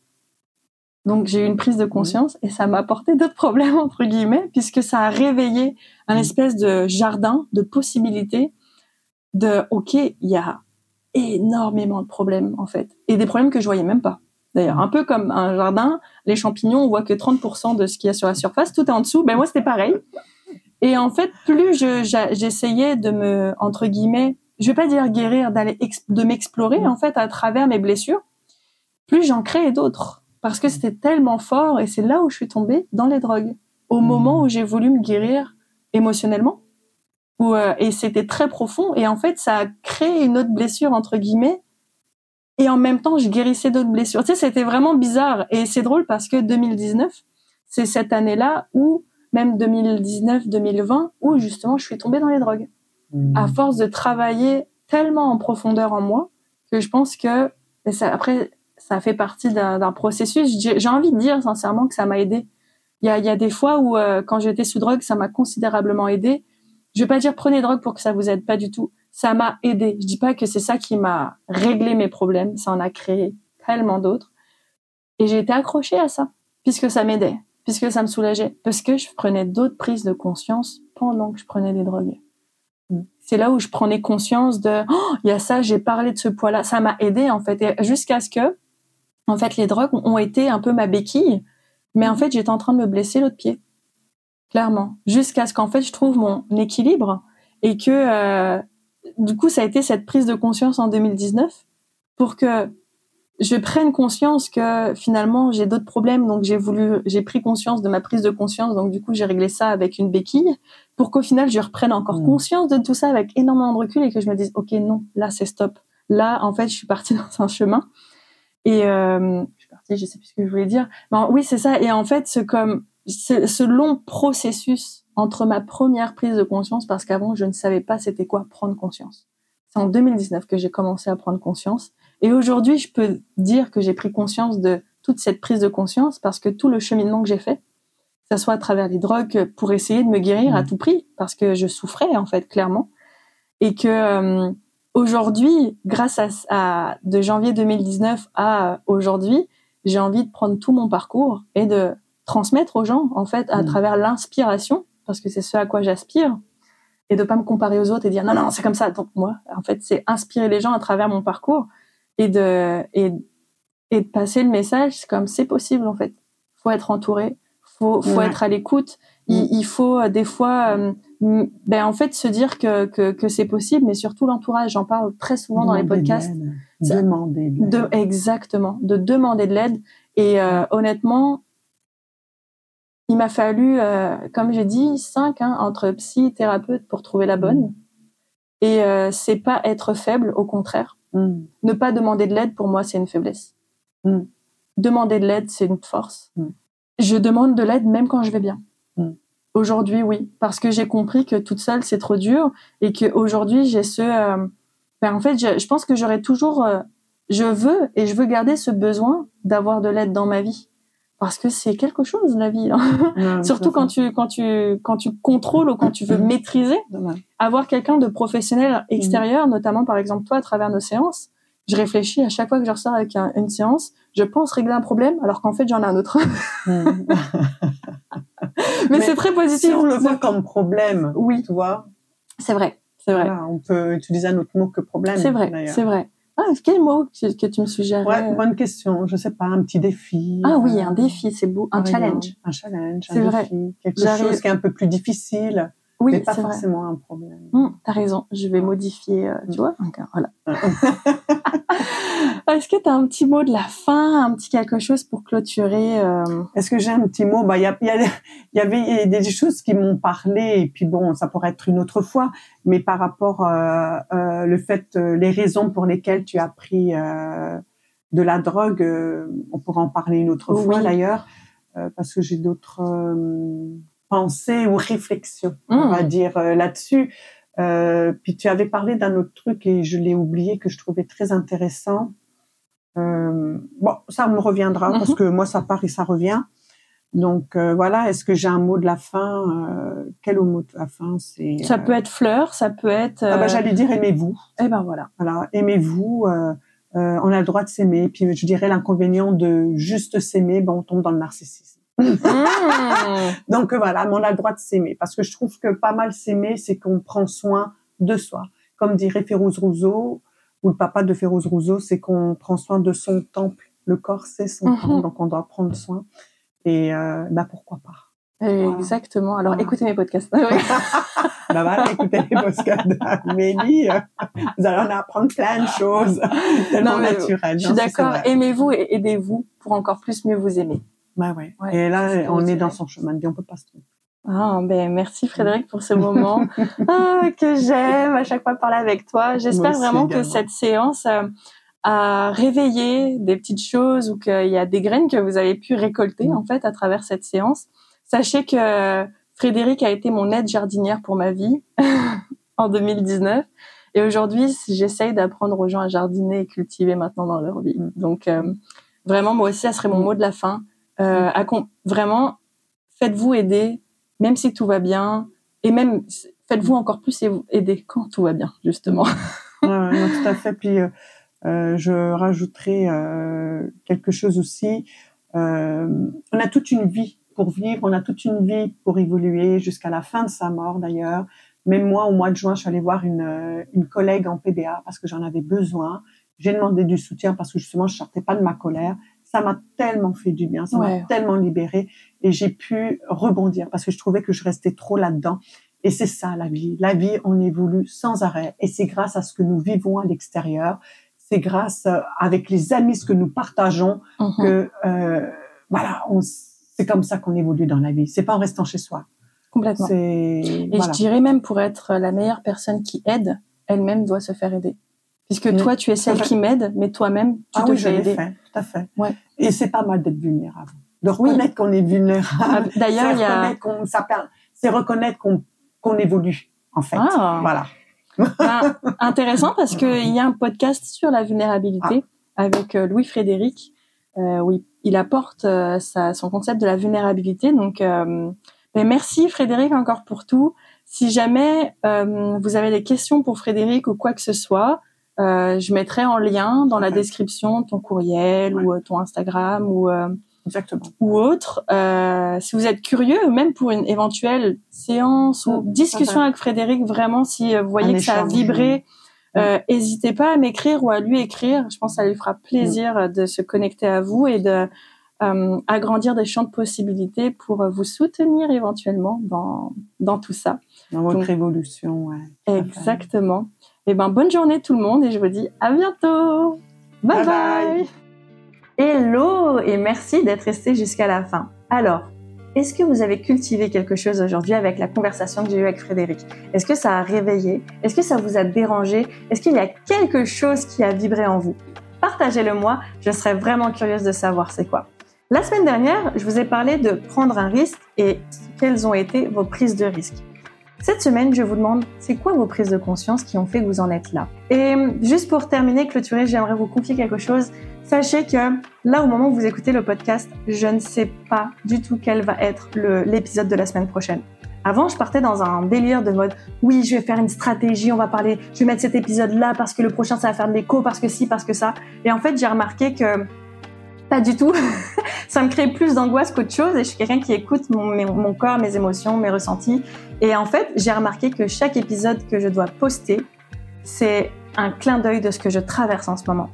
Donc j'ai eu une prise de mmh. conscience et ça m'a apporté d'autres problèmes entre guillemets puisque ça a réveillé un mmh. espèce de jardin de possibilités de OK, il y a énormément de problèmes en fait. Et des problèmes que je voyais même pas d'ailleurs. Un peu comme un jardin les champignons on voit que 30% de ce qu'il y a sur la surface. Tout est en dessous. Ben moi c'était pareil. Et en fait plus je j'essayais de me entre guillemets je vais pas dire guérir d'aller de m'explorer en fait à travers mes blessures plus j'en créais d'autres. Parce que c'était tellement fort et c'est là où je suis tombée dans les drogues. Au moment où j'ai voulu me guérir émotionnellement euh, et c'était très profond et en fait ça a créé une autre blessure entre guillemets et en même temps je guérissais d'autres blessures. Tu sais, c'était vraiment bizarre et c'est drôle parce que 2019 c'est cette année-là où même 2019-2020 où justement je suis tombée dans les drogues mmh. à force de travailler tellement en profondeur en moi que je pense que ça, après ça fait partie d'un processus. J'ai envie de dire sincèrement que ça m'a aidé. Il y a, y a, des fois où euh, quand j'étais sous drogue, ça m'a considérablement aidé je vais pas dire prenez drogue pour que ça vous aide, pas du tout. Ça m'a aidé. Je dis pas que c'est ça qui m'a réglé mes problèmes, ça en a créé tellement d'autres. Et j'ai été accrochée à ça, puisque ça m'aidait, puisque ça me soulageait, parce que je prenais d'autres prises de conscience pendant que je prenais des drogues. C'est là où je prenais conscience de, oh, il y a ça, j'ai parlé de ce poids-là. Ça m'a aidé, en fait, jusqu'à ce que, en fait, les drogues ont été un peu ma béquille, mais en fait, j'étais en train de me blesser l'autre pied clairement, jusqu'à ce qu'en fait je trouve mon équilibre et que euh, du coup ça a été cette prise de conscience en 2019 pour que je prenne conscience que finalement j'ai d'autres problèmes donc j'ai voulu j'ai pris conscience de ma prise de conscience donc du coup j'ai réglé ça avec une béquille pour qu'au final je reprenne encore mmh. conscience de tout ça avec énormément de recul et que je me dise OK non là c'est stop là en fait je suis partie dans un chemin Et euh, je suis partie, je sais plus ce que je voulais dire. Mais oui, c'est ça. Et en fait, ce comme ce long processus entre ma première prise de conscience, parce qu'avant je ne savais pas c'était quoi prendre conscience. C'est en 2019 que j'ai commencé à prendre conscience. Et aujourd'hui, je peux dire que j'ai pris conscience de toute cette prise de conscience parce que tout le cheminement que j'ai fait, que ce soit à travers les drogues pour essayer de me guérir à mmh. tout prix, parce que je souffrais en fait clairement, et que euh, aujourd'hui, grâce à, de janvier 2019 à aujourd'hui, j'ai envie de prendre tout mon parcours et de transmettre aux gens en fait à mmh. travers l'inspiration, parce que c'est ce à quoi j'aspire, et de pas me comparer aux autres et dire non non c'est comme ça. Donc moi, en fait, c'est inspirer les gens à travers mon parcours et de et, et de passer le message comme c'est possible en fait. Faut être entouré, faut faut être à l'écoute. Il, mm. il, faut euh, des fois euh, ben en fait se dire que que, que c'est possible, mais surtout l'entourage. J'en parle très souvent dans les podcasts. demander de, de exactement de demander de l'aide. Et euh, honnêtement, il m'a fallu, euh, comme j'ai dit, cinq hein, entre psy, thérapeute pour trouver la bonne. Et euh, c'est pas être faible, au contraire. Mm. Ne pas demander de l'aide, pour moi, c'est une faiblesse. Mm. Demander de l'aide, c'est une force. Je demande de l'aide même quand je vais bien. Aujourd'hui, oui, parce que j'ai compris que toute seule, c'est trop dur et que aujourd'hui, j'ai ce. Euh, ben, en fait, je, je pense que j'aurai toujours. Euh, je veux et je veux garder ce besoin d'avoir de l'aide dans ma vie parce que c'est quelque chose la vie hein. surtout quand tu quand tu quand tu contrôles ou quand tu veux maîtriser. Avoir quelqu'un de professionnel extérieur mm. notamment par exemple toi à travers nos séances je réfléchis à chaque fois que je ressors avec une séance je pense régler un problème alors qu'en fait j'en ai un autre. Mm. mais, c'est très positif. si on le voit comme problème oui. tu vois. C'est vrai. C'est vrai. On peut utiliser un autre mot que problème c'est vrai. c'est vrai ah, quel mot que, tu me suggères Ouais, bonne question. Je sais pas, un petit défi. Ah oui, un défi, c'est beau. Un challenge. Un challenge, un vrai. défi. Quelque chose qui est un peu plus difficile. Oui, mais pas forcément un problème. Hum, T'as raison, je vais modifier, euh, tu vois. Donc, voilà. Est-ce que tu as un petit mot de la fin, un petit quelque chose pour clôturer euh... Est-ce que j'ai un petit mot? Bah, il y, a, y, a, y avait des choses qui m'ont parlé, et puis bon, ça pourrait être une autre fois. Mais par rapport euh, euh, le fait, euh, les raisons pour lesquelles tu as pris euh, de la drogue, euh, on pourra en parler une autre fois d'ailleurs, parce que j'ai d'autres pensées ou réflexions, on va mmh. dire là-dessus. Euh, puis tu avais parlé d'un autre truc et je l'ai oublié que je trouvais très intéressant. Euh, bon, ça me reviendra parce mhm. que moi ça part et ça revient. Donc euh, voilà, est-ce que j'ai un mot de la fin euh, Quel mot de la fin? C'est ça peut être fleur, ça peut être. Ah bah, j'allais dire aimez-vous. Eh ben voilà. Voilà, aimez-vous. on a le droit de s'aimer. Puis je dirais l'inconvénient de juste s'aimer, ben on tombe dans le narcissisme. Mmh. Donc voilà, mais on a le droit de s'aimer parce que je trouve que pas mal s'aimer, c'est qu'on prend soin de soi. Comme dirait Férouz Rousseau ou le papa de Férouz Rousseau, c'est qu'on prend soin de son temple. Le corps, c'est son mmh. temple, donc on doit prendre soin. Et euh, bah pourquoi pas? Exactement. Alors écoutez mes podcasts. bah voilà, écoutez les podcasts d'Amélie. Vous allez en apprendre plein de choses tellement naturelles. Je suis d'accord. Aimez-vous et aidez-vous pour encore plus mieux vous aimer. Bah ouais. et là, on est dans son chemin de vie, on peut pas se tromper. Ah, ben merci Frédéric pour ce moment ah, que j'aime à chaque fois parler avec toi. J'espère vraiment que cette séance euh, a réveillé des petites choses ou qu'il y a des graines que vous avez pu récolter mm. en fait à travers cette séance. Sachez que Frédéric a été mon aide jardinière pour ma vie en 2019 et aujourd'hui j'essaye d'apprendre aux gens à jardiner et cultiver maintenant dans leur vie. Mm. Donc euh, vraiment moi aussi ça serait mon mot de la fin euh, vraiment, faites-vous aider, même si tout va bien, et même faites-vous encore plus aider quand tout va bien, justement. ouais, tout à fait. Puis euh, euh, je rajouterai euh, quelque chose aussi. Euh, on a toute une vie pour vivre, on a toute une vie pour évoluer jusqu'à la fin de sa mort d'ailleurs. Même moi, au mois de juin, je suis allée voir une, une collègue en PBA parce que j'en avais besoin. J'ai demandé du soutien parce que justement, je sortais pas de ma colère ça m'a tellement fait du bien, ça m'a tellement libéré et j'ai pu rebondir parce que je trouvais que je restais trop là-dedans. Et c'est ça la vie. La vie, on évolue sans arrêt et c'est grâce à ce que nous vivons à l'extérieur, c'est grâce euh, avec les amis ce que nous partageons mhm. que euh, voilà, c'est comme ça qu'on évolue dans la vie. C'est pas en restant chez soi. Complètement. Et je dirais même pour être la meilleure personne qui aide, elle-même doit se faire aider Puisque toi, tu es celle qui m'aide, mais toi-même, tu ah te oui, fais je aider. Fait, tout à fait. Ouais. Et c'est pas mal d'être vulnérable. De reconnaître qu'on est vulnérable. Ah, D'ailleurs, il y a... C'est reconnaître qu'on qu'on évolue, en fait. Ah. Voilà. Ben, intéressant parce qu'il y a un podcast sur la vulnérabilité ah. avec euh, Louis Frédéric. Euh, oui, il apporte euh, sa, son concept de la vulnérabilité. Donc, euh, ben merci Frédéric encore pour tout. Si jamais euh, vous avez des questions pour Frédéric ou quoi que ce soit, euh, je mettrai en lien dans la description ton courriel ou euh, ton Instagram ou Exactement. ou autre. si vous êtes curieux, même pour une éventuelle séance ou mmh, discussion avec Frédéric, vraiment, si vous voyez que ça a vibré, n'hésitez pas à m'écrire ou à lui écrire. Je pense que ça lui fera plaisir mmh. de se connecter à vous et de euh, agrandir des champs de possibilités pour vous soutenir éventuellement dans, dans tout ça. Dans votre évolution, ouais. Exactement. Et eh ben, bonne journée tout le monde et je vous dis à bientôt. Bye bye. bye. Hello et merci d'être resté jusqu'à la fin. Alors, est-ce que vous avez cultivé quelque chose aujourd'hui avec la conversation que j'ai eue avec Frédéric? Est-ce que ça a réveillé? Est-ce que ça vous a dérangé? Est-ce qu'il y a quelque chose qui a vibré en vous? Partagez-le moi, je serais vraiment curieuse de savoir c'est quoi. La semaine dernière, je vous ai parlé de prendre un risque et quelles ont été vos prises de risque. Cette semaine, je vous demande, c'est quoi vos prises de conscience qui ont fait que vous en êtes là? Et juste pour terminer, clôturer, j'aimerais vous confier quelque chose. Sachez que là, au moment où vous écoutez le podcast, je ne sais pas du tout quel va être l'épisode de la semaine prochaine. Avant, je partais dans un délire de mode, oui, je vais faire une stratégie, on va parler, je vais mettre cet épisode là parce que le prochain, ça va faire de l'écho, parce que si, parce que ça. Et en fait, j'ai remarqué que pas du tout. ça me crée plus d'angoisse qu'autre chose et je suis quelqu'un qui écoute mon, corps, mes émotions, mes ressentis. Et en fait, j'ai remarqué que chaque épisode que je dois poster, c'est un clin d'œil de ce que je traverse en ce moment.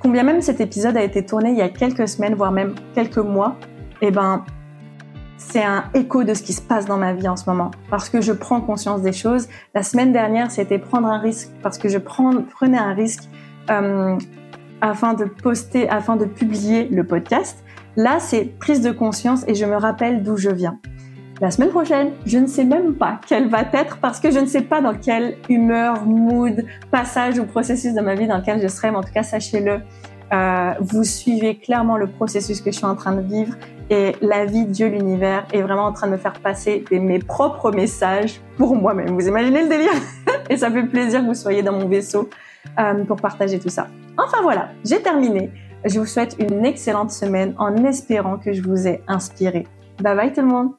Combien même cet épisode a été tourné il y a quelques semaines, voire même quelques mois, eh ben, c'est un écho de ce qui se passe dans ma vie en ce moment. Parce que je prends conscience des choses. La semaine dernière, c'était prendre un risque parce que je prenais un risque euh, afin de poster, afin de publier le podcast. Là, c'est prise de conscience et je me rappelle d'où je viens. La semaine prochaine, je ne sais même pas quelle va être parce que je ne sais pas dans quelle humeur, mood, passage ou processus de ma vie dans lequel je serai, mais en tout cas, sachez-le, euh, vous suivez clairement le processus que je suis en train de vivre et la vie, Dieu, l'univers est vraiment en train de me faire passer mes propres messages pour moi-même. Vous imaginez le délire? Et ça fait plaisir que vous soyez dans mon vaisseau euh, pour partager tout ça. Enfin voilà, j'ai terminé. Je vous souhaite une excellente semaine en espérant que je vous ai inspiré. Bye bye tout le monde